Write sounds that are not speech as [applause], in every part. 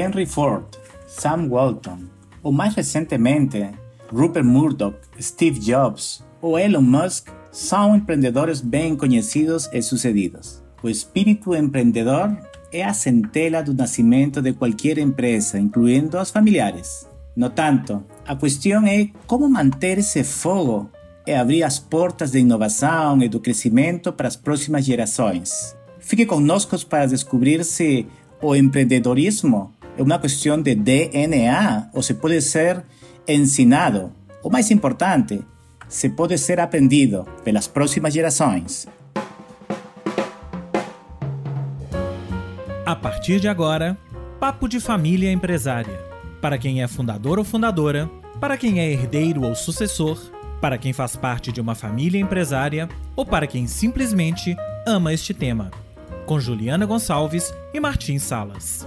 Henry Ford, Sam Walton, ou mais recentemente, Rupert Murdoch, Steve Jobs ou Elon Musk são empreendedores bem conhecidos e sucedidos. O espírito empreendedor é a centela do nascimento de qualquer empresa, incluindo as familiares. No tanto, a questão é como manter esse fogo e abrir as portas de inovação e do crescimento para as próximas gerações. Fique conosco para descobrir se o empreendedorismo é uma questão de DNA ou se pode ser ensinado. O mais importante, se pode ser aprendido pelas próximas gerações. A partir de agora, Papo de Família Empresária. Para quem é fundador ou fundadora, para quem é herdeiro ou sucessor, para quem faz parte de uma família empresária ou para quem simplesmente ama este tema. Com Juliana Gonçalves e Martins Salas.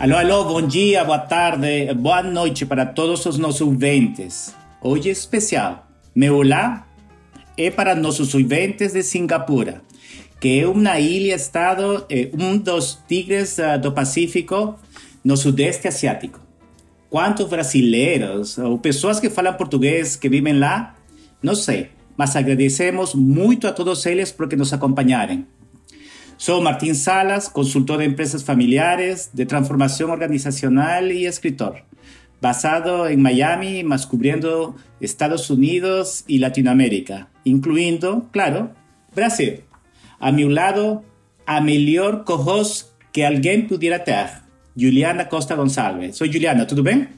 Alô, alô, bom dia, boa tarde, boa noite para todos os nossos ouvintes. Hoje é especial. Meu olá é para nossos ouvintes de Singapura, que é uma ilha-estado, é um dos tigres uh, do Pacífico no sudeste asiático. Quantos brasileiros ou pessoas que falam português que vivem lá? Não sei, mas agradecemos muito a todos eles por que nos acompanharem. Sou Martín Salas, consultor de empresas familiares, de transformação organizacional e escritor basado en Miami, mas cubriendo Estados Unidos y Latinoamérica, incluyendo, claro, Brasil. A mi lado, a mejor co-host que alguém pudiera ter, Juliana Costa Gonçalves. Sou Juliana, tudo bem?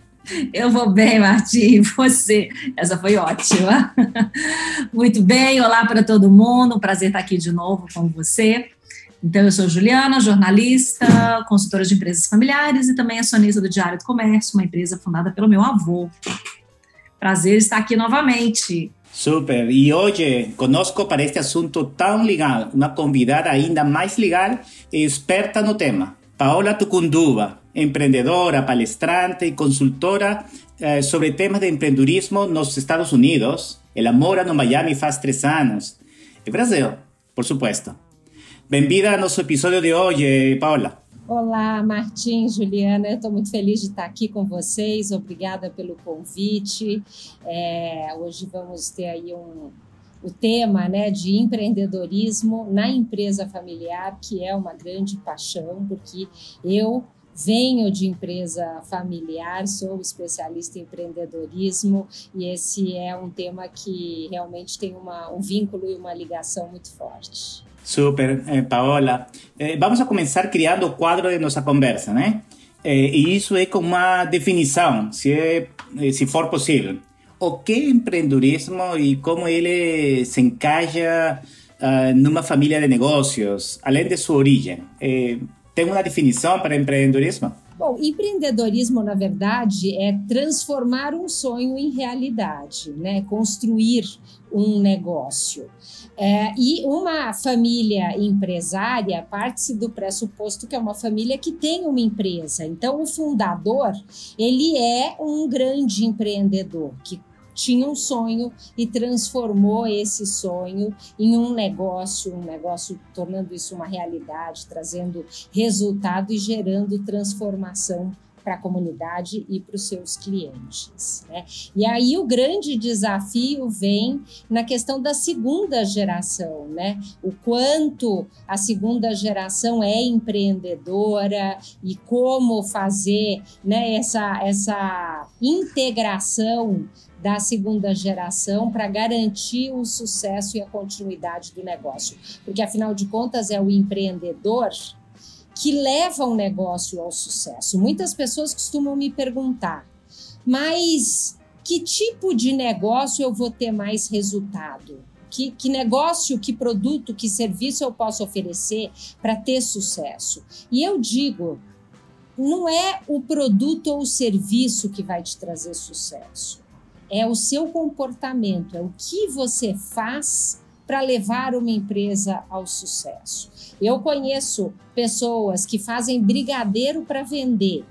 Eu vou bem, Martim. Você? Essa foi ótima. [laughs] Muito bem. Olá para todo mundo. Prazer estar aqui de novo com você. Então, eu sou Juliana, jornalista, consultora de empresas familiares e também acionista do Diário do Comércio, uma empresa fundada pelo meu avô. Prazer estar aqui novamente. Super. E hoje, conosco para este assunto tão legal, uma convidada ainda mais legal e experta no tema. Paola Tucunduva, empreendedora, palestrante e consultora eh, sobre temas de empreendedorismo nos Estados Unidos. Ela mora no Miami faz três anos. E Brasil, por supuesto. Bem-vinda ao nosso episódio de hoje, Paola. Olá, Martins, Juliana, eu estou muito feliz de estar aqui com vocês, obrigada pelo convite. É, hoje vamos ter aí um, o tema né, de empreendedorismo na empresa familiar, que é uma grande paixão, porque eu venho de empresa familiar, sou especialista em empreendedorismo e esse é um tema que realmente tem uma, um vínculo e uma ligação muito forte. Super, eh, Paola. Eh, vamos a começar criando o quadro de nossa conversa, né? Eh, e isso é com uma definição, se, é, se for possível. O que é empreendedorismo e como ele se encaixa uh, numa família de negócios, além de sua origem? tem uma definição para empreendedorismo? Bom, empreendedorismo, na verdade, é transformar um sonho em realidade, né? Construir um negócio. É, e uma família empresária parte-se do pressuposto que é uma família que tem uma empresa. Então, o fundador, ele é um grande empreendedor que tinha um sonho e transformou esse sonho em um negócio, um negócio tornando isso uma realidade, trazendo resultado e gerando transformação para a comunidade e para os seus clientes. Né? E aí o grande desafio vem na questão da segunda geração, né? O quanto a segunda geração é empreendedora e como fazer né, essa, essa integração da segunda geração para garantir o sucesso e a continuidade do negócio. Porque, afinal de contas, é o empreendedor que leva o negócio ao sucesso. Muitas pessoas costumam me perguntar, mas que tipo de negócio eu vou ter mais resultado? Que, que, negócio, que produto, que serviço eu posso oferecer para ter sucesso? E eu digo, não é o produto ou o serviço que vai te trazer sucesso é o seu comportamento, é o que você faz para levar uma empresa ao sucesso. Eu conheço pessoas que fazem brigadeiro para vender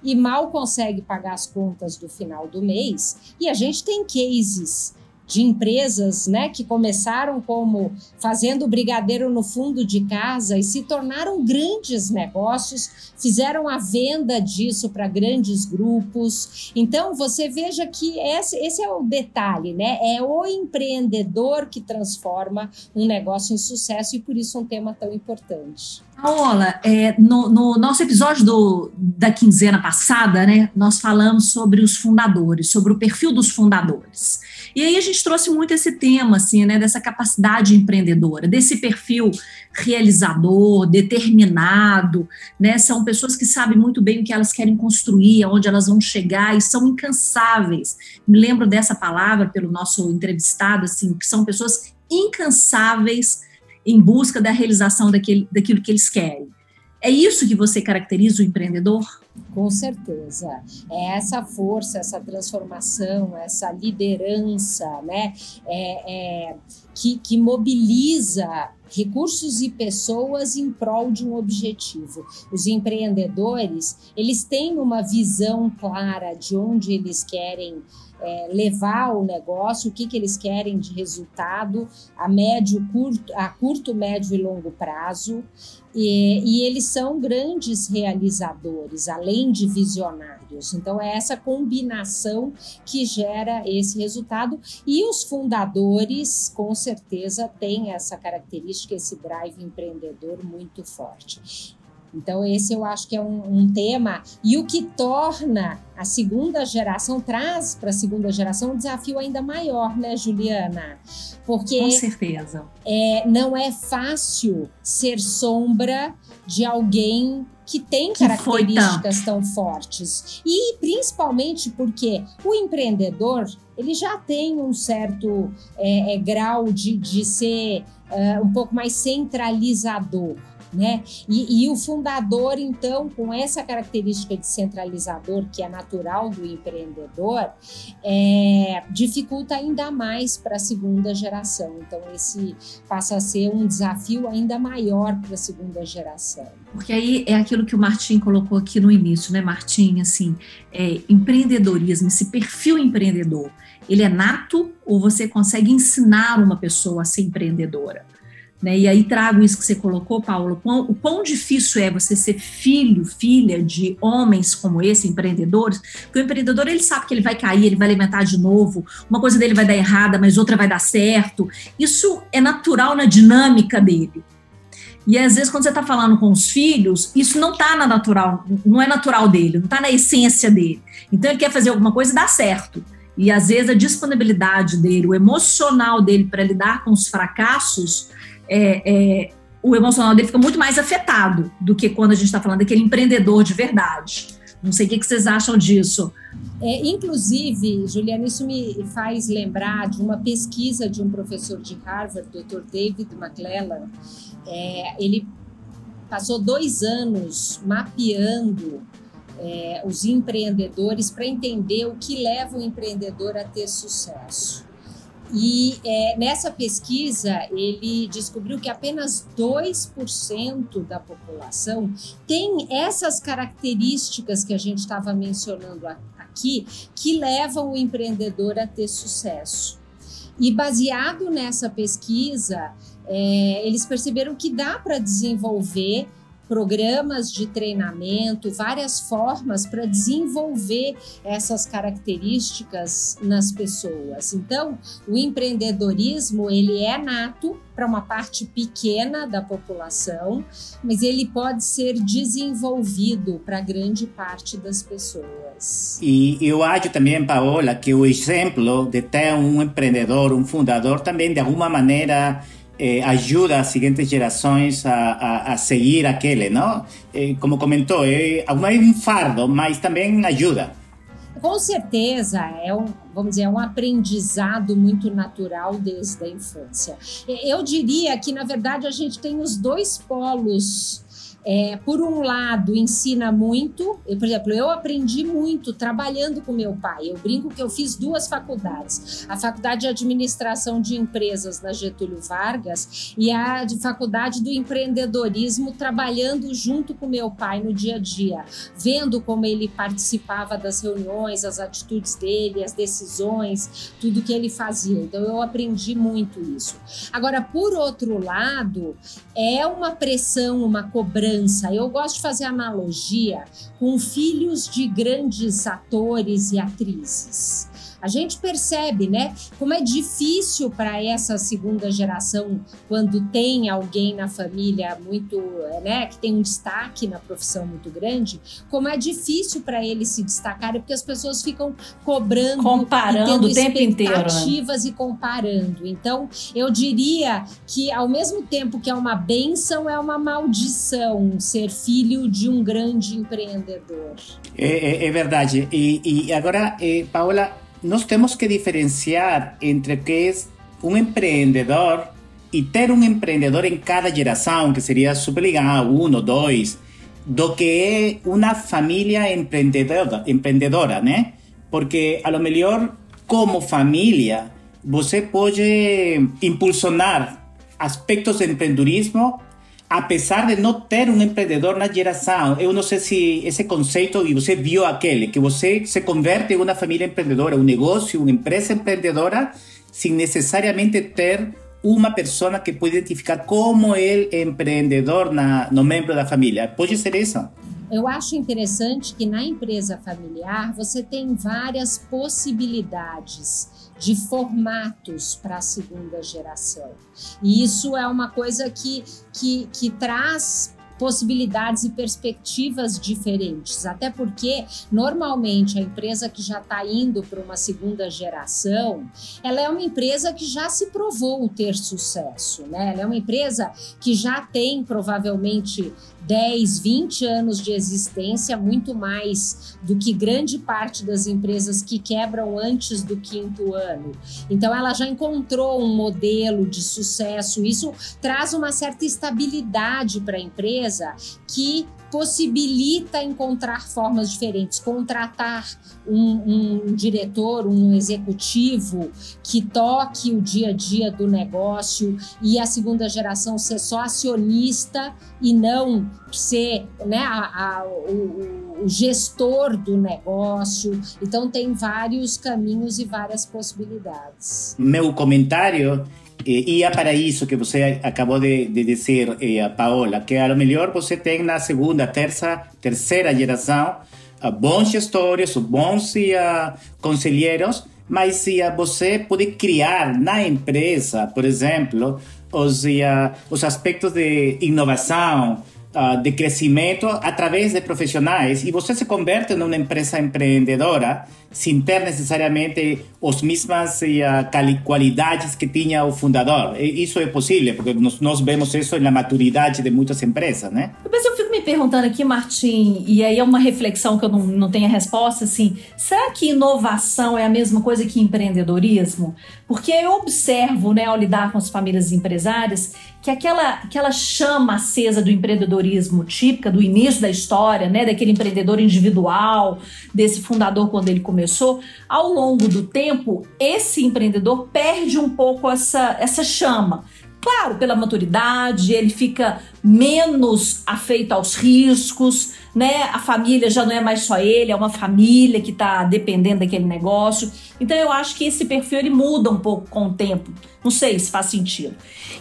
e mal conseguem pagar as contas do final do mês, e a gente tem cases de empresas né, que começaram como fazendo brigadeiro no fundo de casa e se tornaram grandes negócios, fizeram a venda disso para grandes grupos. Então, você veja que esse, esse é o detalhe, né? É o empreendedor que transforma um negócio em sucesso e por isso um tema tão importante. Paola, é, no, no, nosso episódio do, da quinzena passada, né, nós falamos sobre os fundadores, sobre o perfil dos fundadores. E aí a gente trouxe muito esse tema, assim, né, dessa capacidade empreendedora, desse perfil realizador, determinado, né, são pessoas que sabem muito bem o que elas querem construir, aonde elas vão chegar e são incansáveis. Me lembro dessa palavra pelo nosso entrevistado, assim, que são pessoas incansáveis em busca da realização daquele, daquilo que eles querem. É isso que você caracteriza o empreendedor? Com certeza. É essa força, essa transformação, essa liderança, né? É, é, que, que mobiliza recursos e pessoas em prol de um objetivo. Os empreendedores, eles têm uma visão clara de onde eles querem é, levar o negócio, o que, que eles querem de resultado a médio, curto, a curto, médio e longo prazo. E, e, eles são grandes realizadores, além de visionários. Então, é essa combinação que gera esse resultado. E os fundadores, com certeza, têm essa característica, esse drive empreendedor muito forte. Então, esse eu acho que é um, um tema. E o que torna a segunda geração, traz para a segunda geração um desafio ainda maior, né, Juliana? Porque. Com certeza. É, não é fácil ser sombra de alguém que tem que características tão fortes. E principalmente porque o empreendedor ele já tem um certo é, é, grau de, de ser é, um pouco mais centralizador né? E, e, o fundador, então, com essa característica de centralizador que é natural do empreendedor, é, dificulta ainda mais para a segunda geração. Então, esse passa a ser um desafio ainda maior para a segunda geração. Porque aí é aquilo que o Martim colocou aqui no início, né, Martim? Assim, é, empreendedorismo, esse perfil empreendedor, ele é nato ou você consegue ensinar uma pessoa a ser empreendedora? Né? E aí trago isso que você colocou, Paulo, quão, o quão difícil é você ser filho, filha de homens como esse, empreendedores, porque o empreendedor ele sabe que ele vai cair, ele vai levantar de novo, uma coisa dele vai dar errada, mas outra vai dar certo. Isso é natural na dinâmica dele. E às vezes, quando você está falando com os filhos, isso não está na natural, não é natural dele, não está na essência dele. Então ele quer fazer alguma coisa e dá certo. E às vezes a disponibilidade dele, o emocional dele para lidar com os fracassos, é, é, o emocional dele fica muito mais afetado do que quando a gente está falando daquele empreendedor de verdade. Não sei o que, vocês acham disso. É, inclusive, Juliana, isso me faz lembrar de uma pesquisa de um professor de Harvard, Dr. David McClellan. É, ele passou dois anos mapeando é, os empreendedores para entender o que leva o empreendedor a ter sucesso. E é, nessa pesquisa, ele descobriu que apenas 2% da população tem essas características que a gente estava mencionando aqui, que levam o empreendedor a ter sucesso. E baseado nessa pesquisa, é, eles perceberam que dá para desenvolver programas de treinamento, várias formas para desenvolver essas características nas pessoas. Então, o empreendedorismo ele é nato para uma parte pequena da população, mas ele pode ser desenvolvido para grande parte das pessoas. E eu acho também, Paola, que o exemplo de ter um empreendedor, um fundador, também de alguma maneira eh, ajuda as seguintes gerações a, a, a seguir aquele, não? Eh, como comentou, é um fardo, mas também ajuda. Com certeza, é um, vamos dizer, é um aprendizado muito natural desde a infância. Eu diria que, na verdade, a gente tem os dois polos é, por um lado, ensina muito. Eu, por exemplo, eu aprendi muito trabalhando com meu pai. Eu brinco que eu fiz duas faculdades: a faculdade de administração de empresas na Getúlio Vargas e a de faculdade do empreendedorismo, trabalhando junto com meu pai no dia a dia, vendo como ele participava das reuniões, as atitudes dele, as decisões, tudo que ele fazia. Então eu aprendi muito isso. Agora, por outro lado, é uma pressão, uma cobrança eu gosto de fazer analogia com filhos de grandes atores e atrizes. A gente percebe, né, como é difícil para essa segunda geração quando tem alguém na família muito, né, que tem um destaque na profissão muito grande, como é difícil para eles se destacarem porque as pessoas ficam cobrando, comparando o tempo inteiro, né? e comparando. Então, eu diria que ao mesmo tempo que é uma benção, é uma maldição ser filho de um grande empreendedor. É, é, é verdade. E, e agora, eh, Paola, nós temos que diferenciar entre o que é um empreendedor e ter um empreendedor em cada geração, que seria super legal, um ou dois, do que é uma família empreendedora, empreendedora, né? Porque, a lo melhor, como família, você pode impulsionar aspectos de empreendedorismo apesar de não ter um empreendedor na geração, eu não sei se esse conceito, e você viu aquele, que você se converte em uma família empreendedora, um negócio, uma empresa empreendedora, sem necessariamente ter uma pessoa que pode identificar como é empreendedor na, no membro da família. Pode ser isso? Eu acho interessante que na empresa familiar você tem várias possibilidades de formatos para a segunda geração. E isso é uma coisa que, que, que traz possibilidades e perspectivas diferentes, até porque normalmente a empresa que já está indo para uma segunda geração, ela é uma empresa que já se provou ter sucesso, né? Ela é uma empresa que já tem provavelmente 10, 20 anos de existência, muito mais do que grande parte das empresas que quebram antes do quinto ano. Então, ela já encontrou um modelo de sucesso. Isso traz uma certa estabilidade para a empresa que possibilita encontrar formas diferentes, contratar um, um, diretor, um executivo que toque o dia a dia do negócio e a segunda geração ser só acionista e não ser né, a, a, o, o gestor do negócio. Então tem vários caminhos e várias possibilidades. Meu comentário ia para isso que você acabou de, de dizer, eh, Paola, que a lo melhor você tem na segunda, terça, terceira geração uh, bons gestores, bons uh, conselheiros, mas uh, você pode criar na empresa, por exemplo, os, os aspectos de inovação, uh, de crescimento através de profissionais e você se converte numa empresa empreendedora sem ter necessariamente as mesmas uh, qualidades que tinha o fundador. Isso é possível, porque nós, nós vemos isso na maturidade de muitas empresas, né? Mas eu fico me perguntando aqui, Martim, e aí é uma reflexão que eu não, não tenho a resposta, assim, será que inovação é a mesma coisa que empreendedorismo? Porque eu observo, né, ao lidar com as famílias empresárias, que aquela, aquela chama acesa do empreendedorismo típica do início da história, né, daquele empreendedor individual, desse fundador quando ele começou, ao longo do tempo, esse empreendedor perde um pouco essa, essa chama. Claro, pela maturidade, ele fica menos afeito aos riscos, né? A família já não é mais só ele, é uma família que está dependendo daquele negócio. Então eu acho que esse perfil ele muda um pouco com o tempo. Não sei se faz sentido.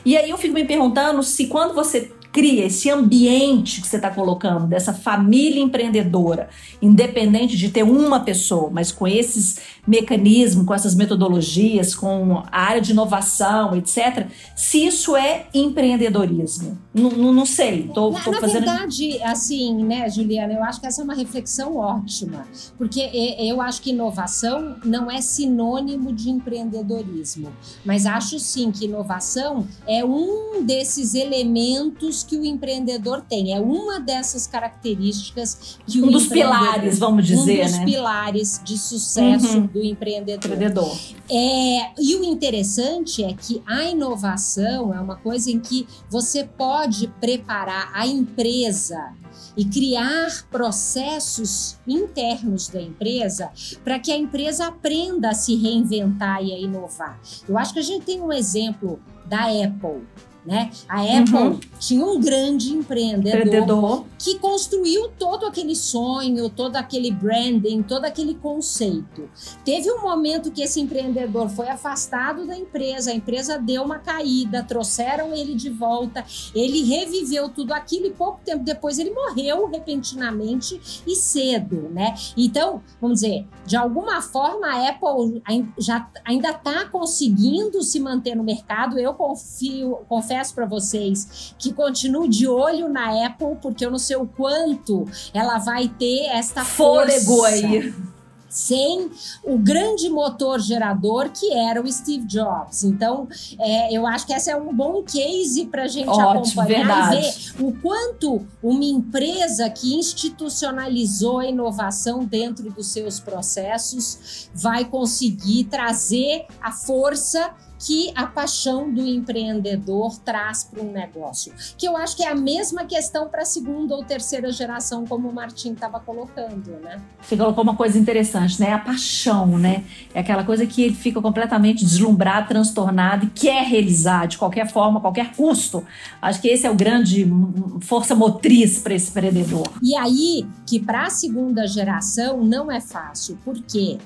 E aí eu fico me perguntando se quando você cria esse ambiente que você está colocando, dessa família empreendedora, independente de ter uma pessoa, mas com esses mecanismos, com essas metodologias, com a área de inovação, etc., se isso é empreendedorismo. Não, não, não sei. Tô, na, tô na fazendo... verdade, assim, né, Juliana, eu acho que essa é uma reflexão ótima, porque eu acho que inovação não é sinônimo de empreendedorismo, mas acho sim que inovação é um desses elementos que o empreendedor tem. É uma dessas características que um o dos pilares, vamos dizer, um dos né? pilares de sucesso Uhum. do empreendedor. Empreendedor. É, e o interessante é que a inovação é uma coisa em que você pode preparar a empresa e criar processos internos da empresa para que a empresa aprenda a se reinventar e a inovar. Eu acho que a gente tem um exemplo da Apple. Né? A Apple Uhum. tinha um grande empreendedor Empreendedor. que construiu todo aquele sonho, todo aquele branding, todo aquele conceito. Teve um momento que esse empreendedor foi afastado da empresa, a empresa deu uma caída, trouxeram ele de volta, ele reviveu tudo aquilo e pouco tempo depois ele morreu repentinamente e cedo, né? Então, vamos dizer, de alguma forma a Apple já ainda está conseguindo se manter no mercado. Eu confio, confesso para vocês que continuo de olho na Apple, porque eu não sei o quanto ela vai ter esta Fôlego força aí. sem o grande motor gerador que era o Steve Jobs. Então, é, eu acho que esse é um bom case para a gente Ótimo, acompanhar verdade. e ver o quanto uma empresa que institucionalizou a inovação dentro dos seus processos vai conseguir trazer a força que a paixão do empreendedor traz para um negócio. Que eu acho que é a mesma questão para a segunda ou terceira geração, como o Martim estava colocando, né? Você colocou uma coisa interessante, né? A paixão, né? É aquela coisa que ele fica completamente deslumbrado, transtornado e quer realizar de qualquer forma, a qualquer custo. Acho que esse é o grande hum, força motriz para esse empreendedor. E aí que para a segunda geração não é fácil, porque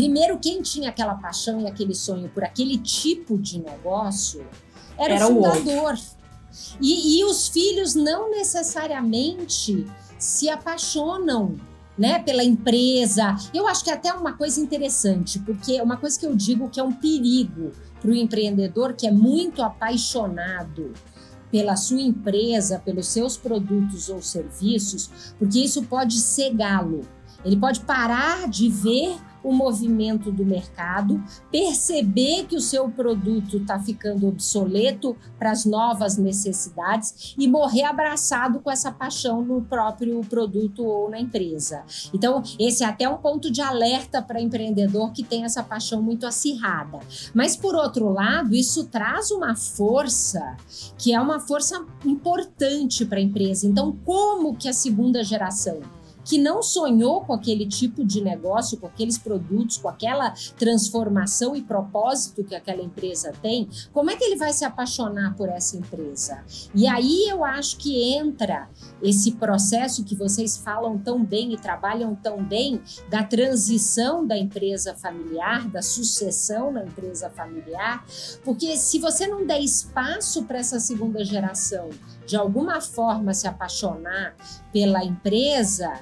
primeiro quem tinha aquela paixão e aquele sonho por aquele tipo de negócio era, Era o o fundador. E, e os filhos não necessariamente se apaixonam né, pela empresa. Eu acho que é até uma coisa interessante, porque uma coisa que eu digo que é um perigo para o empreendedor que é muito apaixonado pela sua empresa, pelos seus produtos ou serviços, porque isso pode cegá-lo. Ele pode parar de ver o movimento do mercado, perceber que o seu produto está ficando obsoleto para as novas necessidades e morrer abraçado com essa paixão no próprio produto ou na empresa. Então, esse é até um ponto de alerta para empreendedor que tem essa paixão muito acirrada. Mas, por outro lado, isso traz uma força que é uma força importante para a empresa. Então, como que a segunda geração que não sonhou com aquele tipo de negócio, com aqueles produtos, com aquela transformação e propósito que aquela empresa tem, como é que ele vai se apaixonar por essa empresa? E aí eu acho que entra esse processo que vocês falam tão bem e trabalham tão bem da transição da empresa familiar, da sucessão na empresa familiar, porque se você não der espaço para essa segunda geração de alguma forma se apaixonar pela empresa,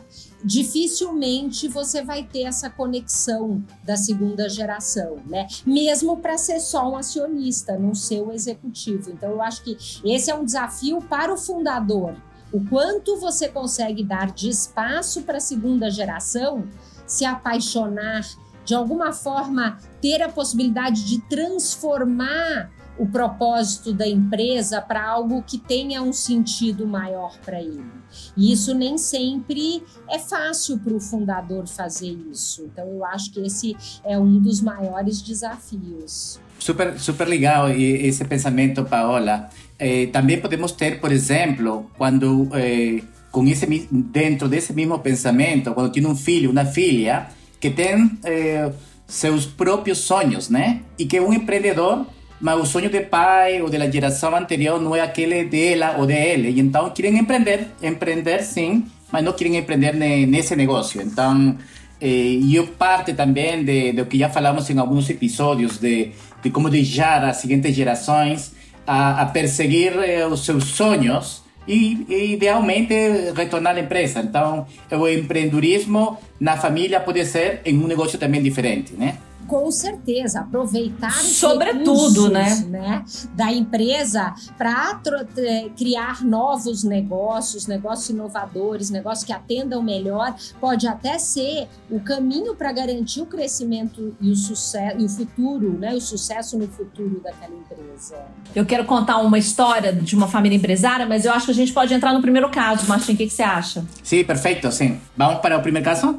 dificilmente você vai ter essa conexão da segunda geração, né? Mesmo para ser só um acionista, não ser o executivo. Então, eu acho que esse é um desafio para o fundador. O quanto você consegue dar de espaço para a segunda geração se apaixonar, de alguma forma ter a possibilidade de transformar o propósito da empresa para algo que tenha um sentido maior para ele. E isso nem sempre é fácil para o fundador fazer isso. Então, eu acho que esse é um dos maiores desafios. Super, super legal esse pensamento, Paola. Eh, também podemos ter, por exemplo, quando eh, com esse dentro desse mesmo pensamento, quando tem um filho, uma filha que tem eh, seus próprios sonhos, né? E que um empreendedor mas o sonho do pai ou da geração anterior não é aquele dela ou dele. E então querem empreender, empreender sim, mas não querem empreender nesse negócio. Então, eh, eu parte também de, do que já falamos em alguns episódios de, de como deixar as seguintes gerações a, a perseguir eh, os seus sonhos e, e, idealmente retornar à empresa. Então, o empreendedorismo na família pode ser em um negócio também diferente, né? Com certeza, aproveitar Sobretudo, né? né, da empresa para criar novos negócios, negócios inovadores, negócios que atendam melhor, pode até ser o caminho para garantir o crescimento e o sucesso e o futuro, né, o sucesso no futuro daquela empresa. Eu quero contar uma história de uma família empresária, mas eu acho que a gente pode entrar no primeiro caso, Martin, o que, que você acha? Sim, perfeito, sim. Vamos para o primeiro caso?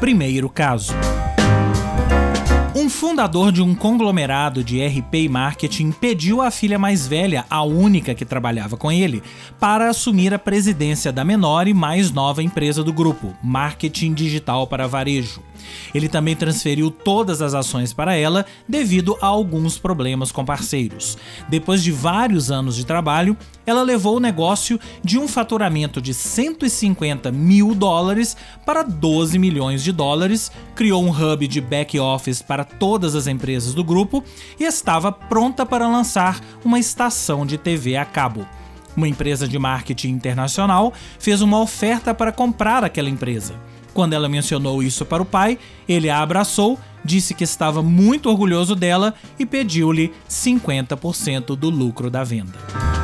Primeiro caso. Um fundador de um conglomerado de RP e marketing pediu à filha mais velha, a única que trabalhava com ele, para assumir a presidência da menor e mais nova empresa do grupo, Marketing Digital para Varejo. Ele também transferiu todas as ações para ela devido a alguns problemas com parceiros. Depois de vários anos de trabalho, ela levou o negócio de um faturamento de 150 mil dólares para 12 milhões de dólares, criou um hub de back-office para todas as empresas do grupo e estava pronta para lançar uma estação de TV a cabo. Uma empresa de marketing internacional fez uma oferta para comprar aquela empresa. Quando ela mencionou isso para o pai, ele a abraçou, disse que estava muito orgulhoso dela e pediu-lhe 50% do lucro da venda.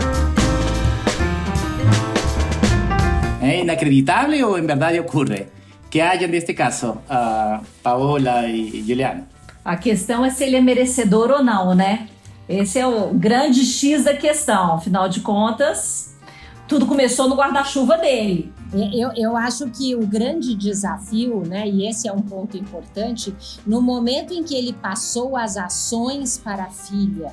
É inacreditável ou em verdade ocorre? Que haja neste caso a Paola e Juliana? A questão é se ele é merecedor ou não, né? Esse é o grande X da questão. Afinal de contas, tudo começou no guarda-chuva dele. Eu, eu acho que o grande desafio, né, e esse é um ponto importante, no momento em que ele passou as ações para a filha,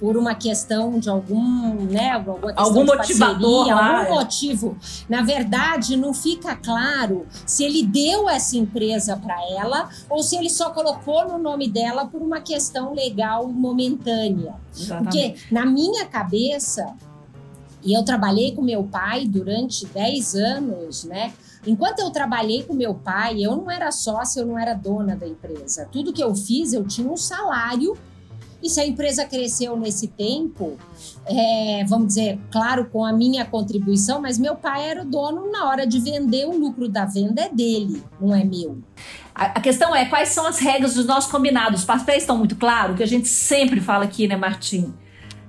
por uma questão de algum, né, algum motivador, parceria, algum motivo. Na verdade, não fica claro se ele deu essa empresa para ela ou se ele só colocou no nome dela por uma questão legal momentânea. Exatamente. Porque na minha cabeça, e eu trabalhei com meu pai durante 10 anos, né? Enquanto eu trabalhei com meu pai, eu não era sócia, eu não era dona da empresa. Tudo que eu fiz, eu tinha um salário. E se a empresa cresceu nesse tempo, é, vamos dizer, claro, com a minha contribuição, mas meu pai era o dono na hora de vender, o lucro da venda é dele, não é meu. A, questão é quais são as regras dos nossos combinados. Os papéis estão muito claros, que a gente sempre fala aqui, né, Martim?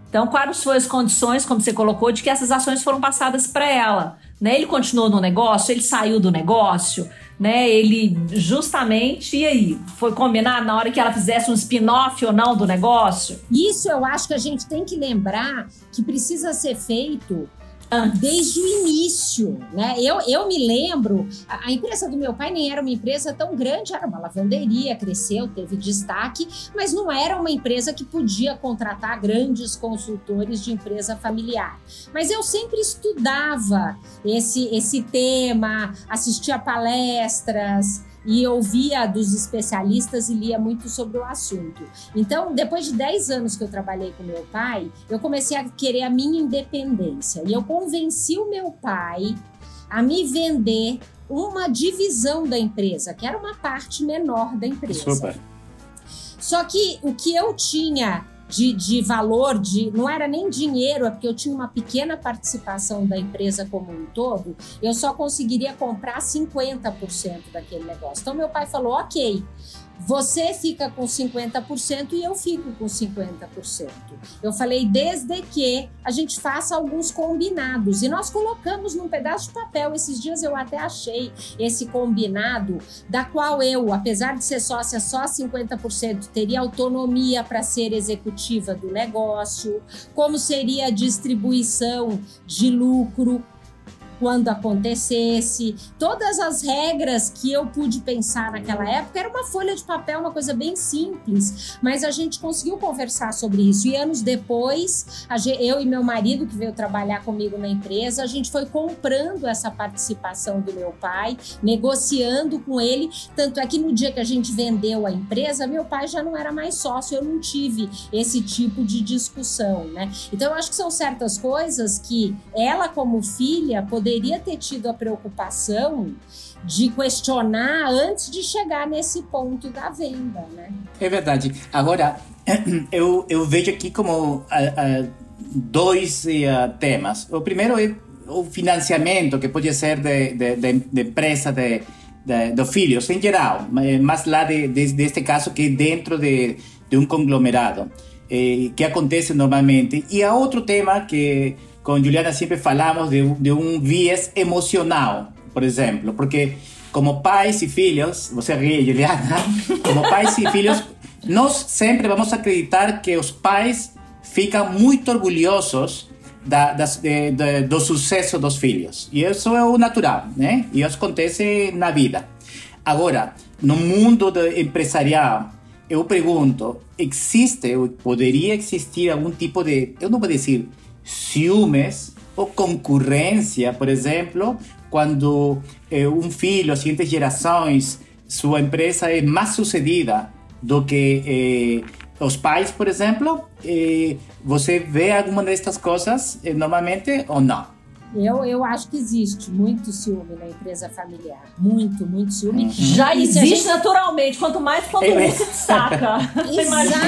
Então, quais foram as condições, como você colocou, de que essas ações foram passadas para ela? Né? Ele continuou no negócio, ele saiu do negócio, né? Ele justamente, e aí? Foi combinado na hora que ela fizesse um spin-off ou não do negócio? Isso eu acho que a gente tem que lembrar que precisa ser feito desde o início, né? Eu, eu me lembro, a, a, empresa do meu pai nem era uma empresa tão grande, era uma lavanderia, cresceu, teve destaque, mas não era uma empresa que podia contratar grandes consultores de empresa familiar. Mas eu sempre estudava esse, esse tema, assistia palestras, e ouvia dos especialistas e lia muito sobre o assunto. Então, depois de 10 anos que eu trabalhei com meu pai, eu comecei a querer a minha independência. E eu convenci o meu pai a me vender uma divisão da empresa, que era uma parte menor da empresa. Super. Só que o que eu tinha de, de valor, de não era nem dinheiro, é porque eu tinha uma pequena participação da empresa como um todo, eu só conseguiria comprar 50% daquele negócio. Então meu pai falou: ok, você fica com 50% e eu fico com 50%. Eu falei desde que a gente faça alguns combinados. E nós colocamos num pedaço de papel. Esses dias eu até achei esse combinado, da qual eu, apesar de ser sócia só 50%, teria autonomia para ser executiva do negócio, como seria a distribuição de lucro quando acontecesse. Todas as regras que eu pude pensar naquela época era uma folha de papel, uma coisa bem simples, mas a gente conseguiu conversar sobre isso. E anos depois, eu e meu marido, que veio trabalhar comigo na empresa, a gente foi comprando essa participação do meu pai, negociando com ele. Tanto é que no dia que a gente vendeu a empresa, meu pai já não era mais sócio, eu não tive esse tipo de discussão, né? Então eu acho que são certas coisas que ela, como filha, poderia poderia ter tido a preocupação de questionar antes de chegar nesse ponto da venda, né? É verdade. Agora, [clears throat] eu, eu vejo aqui como dois uh, temas. O primeiro é o financiamento, que pode ser de, de, de, de empresa de, de, filhos em geral, mas lá de, de, deste caso que é dentro de, de um conglomerado, eh, que acontece normalmente. E há outro tema que com Juliana sempre falamos de, de um viés emocional, por exemplo, porque como pais e filhos, você ri, Juliana, [laughs] como pais e filhos, nós sempre vamos acreditar que os pais ficam muito orgulhosos da, das, de, de, do sucesso dos filhos. E isso é o natural, né? E isso acontece na vida. Agora, no mundo empresarial, eu pergunto, existe ou poderia existir algum tipo de, eu não vou dizer ciúmes ou concorrência, por exemplo, quando eh, um filho, as seguintes gerações, sua empresa é mais sucedida do que eh, os pais, por exemplo, eh, você vê alguma destas coisas eh, normalmente ou não? Eu, eu acho que existe muito ciúme na empresa familiar. Muito, muito ciúme. Uhum. Já existe gente... naturalmente, quanto mais quando é. um se destaca.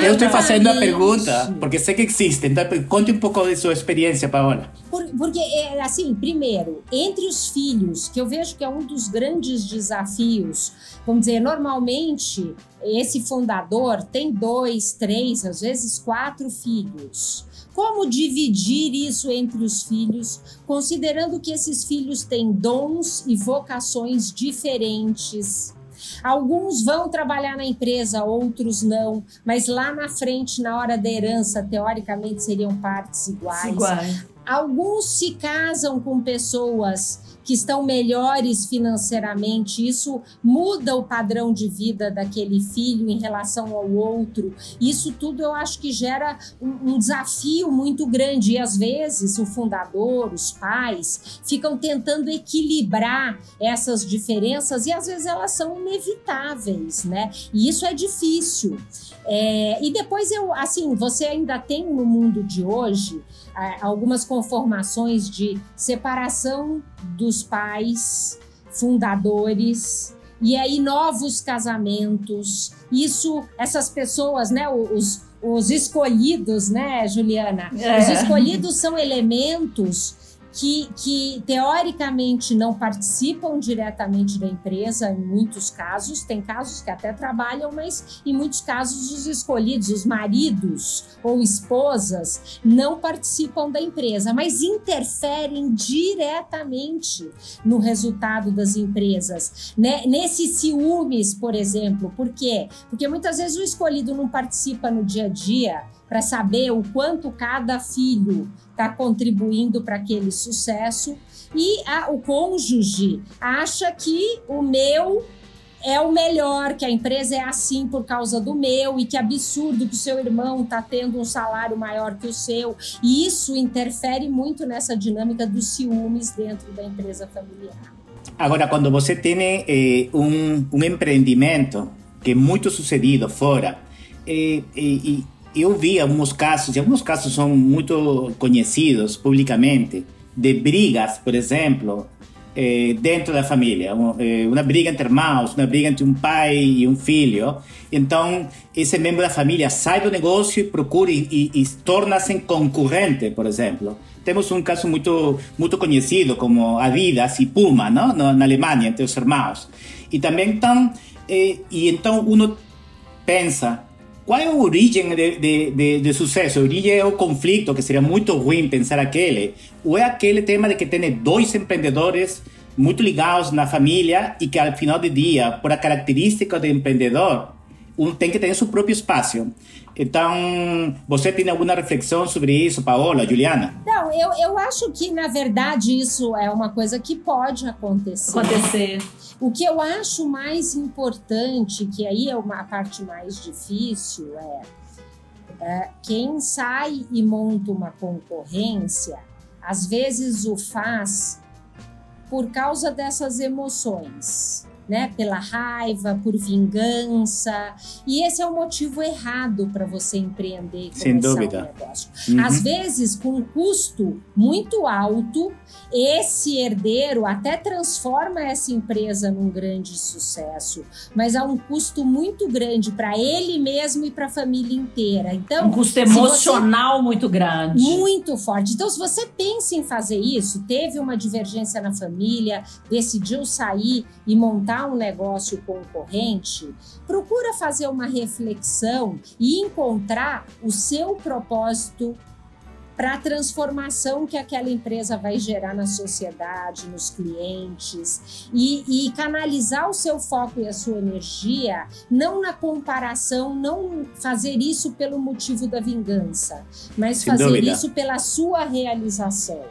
eu estou fazendo a pergunta porque sei que existe. Então, conte um pouco de sua experiência, Paola. Por, porque, é, assim, primeiro, entre os filhos, que eu vejo que é um dos grandes desafios, vamos dizer, normalmente esse fundador tem dois, três, às vezes quatro filhos. Como dividir isso entre os filhos, considerando que esses filhos têm dons e vocações diferentes? Alguns vão trabalhar na empresa, outros não, mas lá na frente, na hora da herança, teoricamente seriam partes iguais. iguais. Alguns se casam com pessoas que estão melhores financeiramente, isso muda o padrão de vida daquele filho em relação ao outro. Isso tudo eu acho que gera um, um desafio muito grande. E às vezes o fundador, os pais, ficam tentando equilibrar essas diferenças e às vezes elas são inevitáveis, né? E isso é difícil. É, e depois eu, assim, você ainda tem no mundo de hoje algumas conformações de separação dos pais fundadores e aí novos casamentos. Isso, essas pessoas, né, os, os escolhidos, né, Juliana? É. Os escolhidos são elementos que, que teoricamente não participam diretamente da empresa em muitos casos, tem casos que até trabalham, mas em muitos casos os escolhidos, os maridos ou esposas, não participam da empresa, mas interferem diretamente no resultado das empresas. Né? Nesses ciúmes, por exemplo, por quê? Porque muitas vezes o escolhido não participa no dia a dia para saber o quanto cada filho está contribuindo para aquele sucesso e a, o cônjuge acha que o meu é o melhor, que a empresa é assim por causa do meu e que absurdo que o seu irmão está tendo um salário maior que o seu. E isso interfere muito nessa dinâmica dos ciúmes dentro da empresa familiar. Agora, quando você tem eh, um, um empreendimento que é muito sucedido fora, eh, e eu vi alguns casos, e alguns casos são muito conhecidos publicamente, de brigas, por exemplo, eh, dentro da família. Eh, uma briga entre irmãos, uma briga entre um pai e um filho. Então, esse membro da família sai do negócio e procura e, e, e torna-se concorrente, por exemplo. Temos um caso muito, muito conhecido, como Adidas e Puma, não? na Alemanha, entre os irmãos. E também, então, eh, e então uno pensa, qual é a origem de, de, de, de, sucesso? A origem é o conflito, que seria muito ruim pensar aquele. Ou é aquele tema de que tem dois empreendedores muito ligados na família e que ao final do dia, por a característica do empreendedor, um tem que ter seu próprio espaço. Então, você tem alguma reflexão sobre isso, Paola, Juliana? Não, eu, eu acho que, na verdade, isso é uma coisa que pode acontecer. Acontecer. O que eu acho mais importante, que aí é uma parte mais difícil, é, é quem sai e monta uma concorrência, às vezes o faz por causa dessas emoções né? Pela raiva, por vingança. E esse é o motivo errado para você empreender e Sem dúvida. um negócio. Uhum. Às vezes, com um custo muito alto, esse herdeiro até transforma essa empresa num grande sucesso, mas há um custo muito grande para ele mesmo e para a família inteira. Então, um custo emocional você... muito grande. Muito forte. Então, se você pensa em fazer isso, teve uma divergência na família, decidiu sair e montar montar um negócio concorrente, procura fazer uma reflexão e encontrar o seu propósito para a transformação que aquela empresa vai gerar na sociedade, nos clientes, e, e, canalizar o seu foco e a sua energia, não na comparação, não fazer isso pelo motivo da vingança, mas Sem fazer dúvida. isso pela sua realização.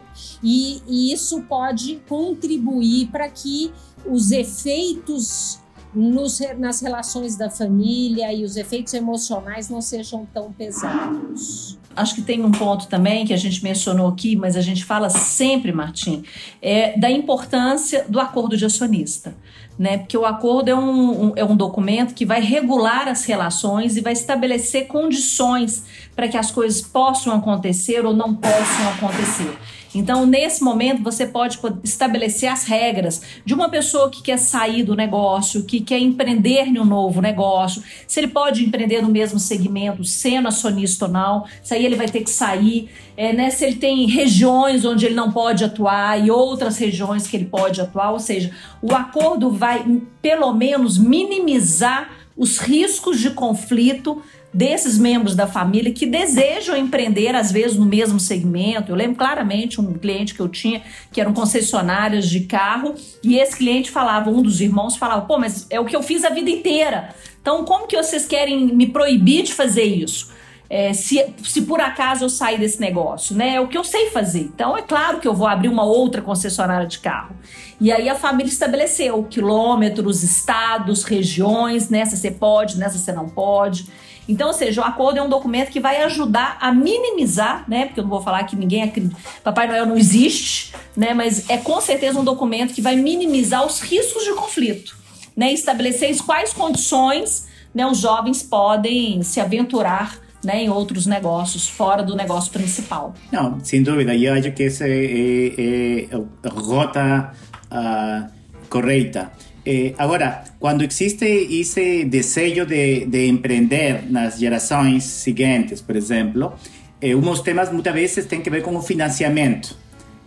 E, e isso pode contribuir para que os efeitos nos, nas relações da família e os efeitos emocionais não sejam tão pesados. Acho que tem um ponto também que a gente mencionou aqui, mas a gente fala sempre, Martim, é da importância do acordo de acionista. Né? Porque o acordo é um, um, é um documento que vai regular as relações e vai estabelecer condições para que as coisas possam acontecer ou não possam acontecer. Então, nesse momento, você pode estabelecer as regras de uma pessoa que quer sair do negócio, que quer empreender em um novo negócio, se ele pode empreender no mesmo segmento, sendo acionista ou não, se aí ele vai ter que sair, é, né, se ele tem regiões onde ele não pode atuar e outras regiões que ele pode atuar, ou seja, o acordo vai, pelo menos, minimizar os riscos de conflito desses membros da família que desejam empreender, às vezes, no mesmo segmento. Eu lembro claramente um cliente que eu tinha, que eram concessionários de carro, e esse cliente falava, um dos irmãos falava, pô, mas é o que eu fiz a vida inteira. Então, como que vocês querem me proibir de fazer isso? É, se, se por acaso eu sair desse negócio, né? É o que eu sei fazer. Então, é claro que eu vou abrir uma outra concessionária de carro. E aí a família estabeleceu quilômetros, estados, regiões, nessa você pode, nessa você não pode. Então, ou seja, o acordo é um documento que vai ajudar a minimizar, né? Porque eu não vou falar que ninguém acredita, Papai Noel não existe, né? Mas é com certeza um documento que vai minimizar os riscos de conflito, né? Estabelecer quais condições né, os jovens podem se aventurar né, em outros negócios, fora do negócio principal. Não, sem dúvida. Eu acho que essa é, é, é a rota uh, correta. Eh, agora, quando existe esse desejo de, de empreender nas gerações seguintes, por exemplo, eh, uns temas muitas vezes têm que ver com o financiamento.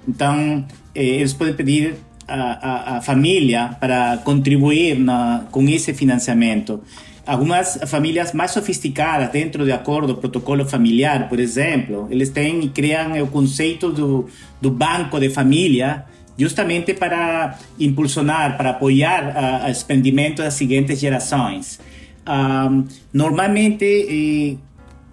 Então, eh, eles podem pedir a, a, a família para contribuir na, com esse financiamento. Algumas famílias mais sofisticadas, dentro do acordo, protocolo familiar, por exemplo, eles têm e criam o conceito do, do banco de família, justamente para impulsionar, para apoiar o experimento das seguintes gerações. Um, normalmente, eh,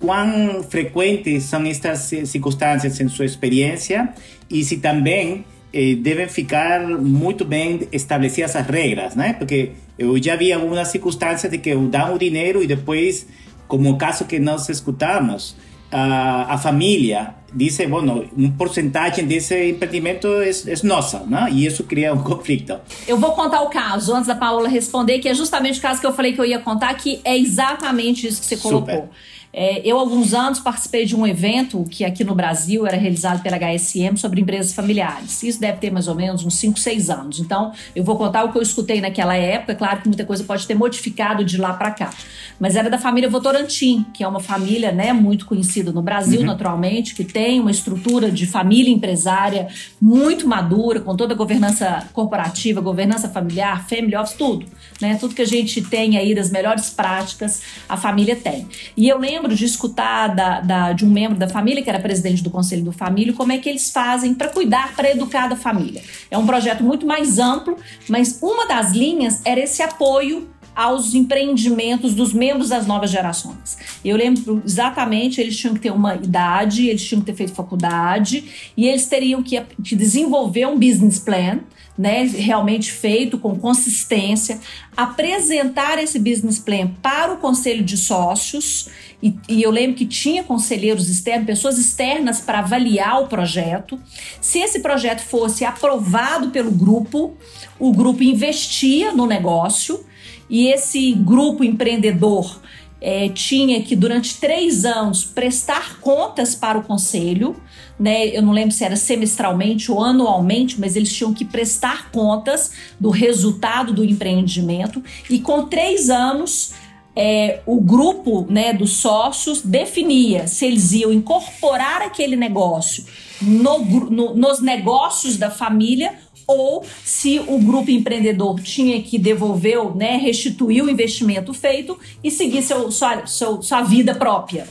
quão frequentes são estas circunstâncias em sua experiência e se também eh, devem ficar muito bem estabelecidas as regras, né? Porque eu já vi algumas circunstâncias de que dão o dinheiro e depois, como o caso que nós escutamos, a, a família dice, bueno, um porcentagem desse empreendimento é, é nossa, né? E isso cria um conflito. Eu vou contar o caso, antes da Paula responder, que é justamente o caso que eu falei que eu ia contar, que é exatamente isso que você colocou. Super. É, eu, alguns anos, participei de um evento que aqui no Brasil era realizado pela HSM sobre empresas familiares. Isso deve ter mais ou menos uns 5, 6 anos. Então, eu vou contar o que eu escutei naquela época. Claro que muita coisa pode ter modificado de lá para cá. Mas era da família Votorantim, que é uma família né, muito conhecida no Brasil, uhum. naturalmente, que tem uma estrutura de família empresária muito madura, com toda a governança corporativa, governança familiar, family office, tudo. Né? Tudo que a gente tem aí das melhores práticas, a família tem. E eu lembro lembro de escutar da, da, de um membro da família, que era presidente do Conselho do Família, como é que eles fazem para cuidar, para educar da família. É um projeto muito mais amplo, mas uma das linhas era esse apoio aos empreendimentos dos membros das novas gerações. Eu lembro exatamente, eles tinham que ter uma idade, eles tinham que ter feito faculdade e eles teriam que, que desenvolver um business plan né, realmente feito com consistência, apresentar esse business plan para o conselho de sócios. E, e eu lembro que tinha conselheiros externos, pessoas externas para avaliar o projeto. Se esse projeto fosse aprovado pelo grupo, o grupo investia no negócio e esse grupo empreendedor é, tinha que, durante três anos, prestar contas para o conselho né? Eu não lembro se era semestralmente ou anualmente, mas eles tinham que prestar contas do resultado do empreendimento e com três anos é, o grupo né, dos sócios definia se eles iam incorporar aquele negócio no, no, nos negócios da família ou se o grupo empreendedor tinha que devolver, né, restituir o investimento feito e seguir seu, sua, sua vida própria.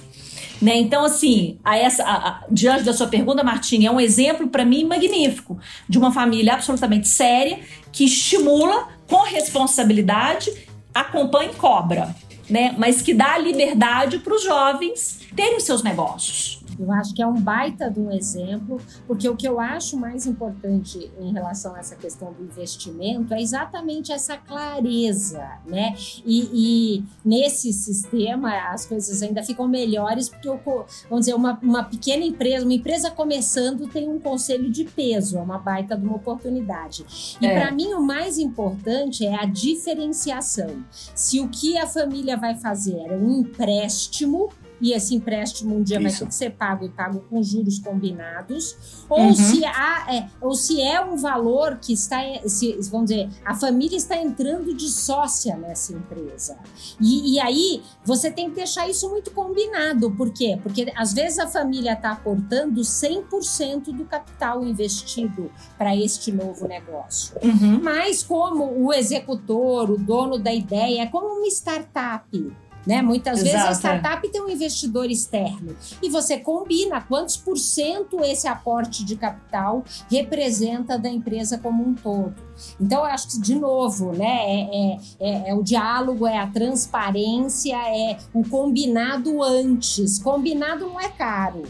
Né? Então, assim, a essa, a, a, diante da sua pergunta, Martim, é um exemplo para mim magnífico de uma família absolutamente séria que estimula com responsabilidade, acompanha e cobra, né? mas que dá liberdade para os jovens terem seus negócios. Eu acho que é um baita de um exemplo, porque o que eu acho mais importante em relação a essa questão do investimento é exatamente essa clareza, né? E, e nesse sistema as coisas ainda ficam melhores, porque, eu, vamos dizer, uma, uma pequena empresa, uma empresa começando tem um conselho de peso, é uma baita de uma oportunidade. E é. para mim o mais importante é a diferenciação. Se o que a família vai fazer é um empréstimo, e esse empréstimo um dia Isso. vai ter que ser pago e pago com juros combinados, ou, uhum. se há, é, ou se é um valor que está, se, vamos dizer, a família está entrando de sócia nessa empresa. E, e aí você tem que deixar isso muito combinado. Por quê? Porque às vezes a família está aportando 100% do capital investido para este novo negócio. Uhum. Mas como o executor, o dono da ideia, é como uma startup. Né? Muitas Exato, vezes a é. startup é. tem um investidor externo e você combina quantos por cento esse aporte de capital representa da empresa como um todo. Então, eu acho que, de novo, né, é, é, é, é o diálogo, é a transparência, é o combinado antes. Combinado não é caro.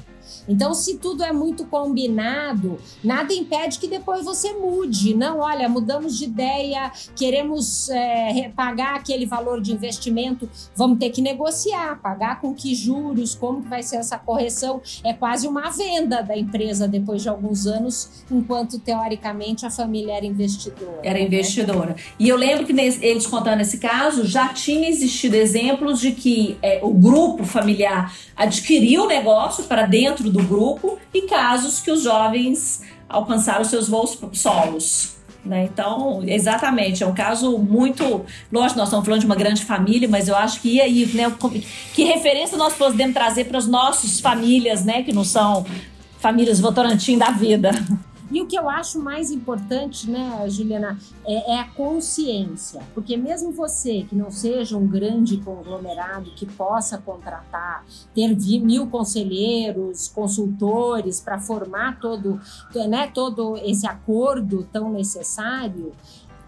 Então, se tudo é muito combinado, nada impede que depois você mude. Não, olha, mudamos de ideia, queremos é, pagar aquele valor de investimento, vamos ter que negociar, pagar com que juros, como que vai ser essa correção. É quase uma venda da empresa depois de alguns anos, enquanto teoricamente a família era investidora. Era né? investidora. E eu lembro que eles contando esse caso, já tinha existido exemplos de que é, o grupo familiar adquiriu o negócio para dentro do grupo e casos que os jovens alcançaram seus voos solos. Né? Então, exatamente, é um caso muito. Lógico, nós estamos falando de uma grande família, mas eu acho que aí, né? Que referência nós podemos trazer para as nossas famílias, né? Que não são famílias Votorantim da vida. E o que eu acho mais importante, né, Juliana, é, é, a consciência. Porque mesmo você que não seja um grande conglomerado que possa contratar, ter mil conselheiros, consultores para formar todo, né, todo esse acordo tão necessário,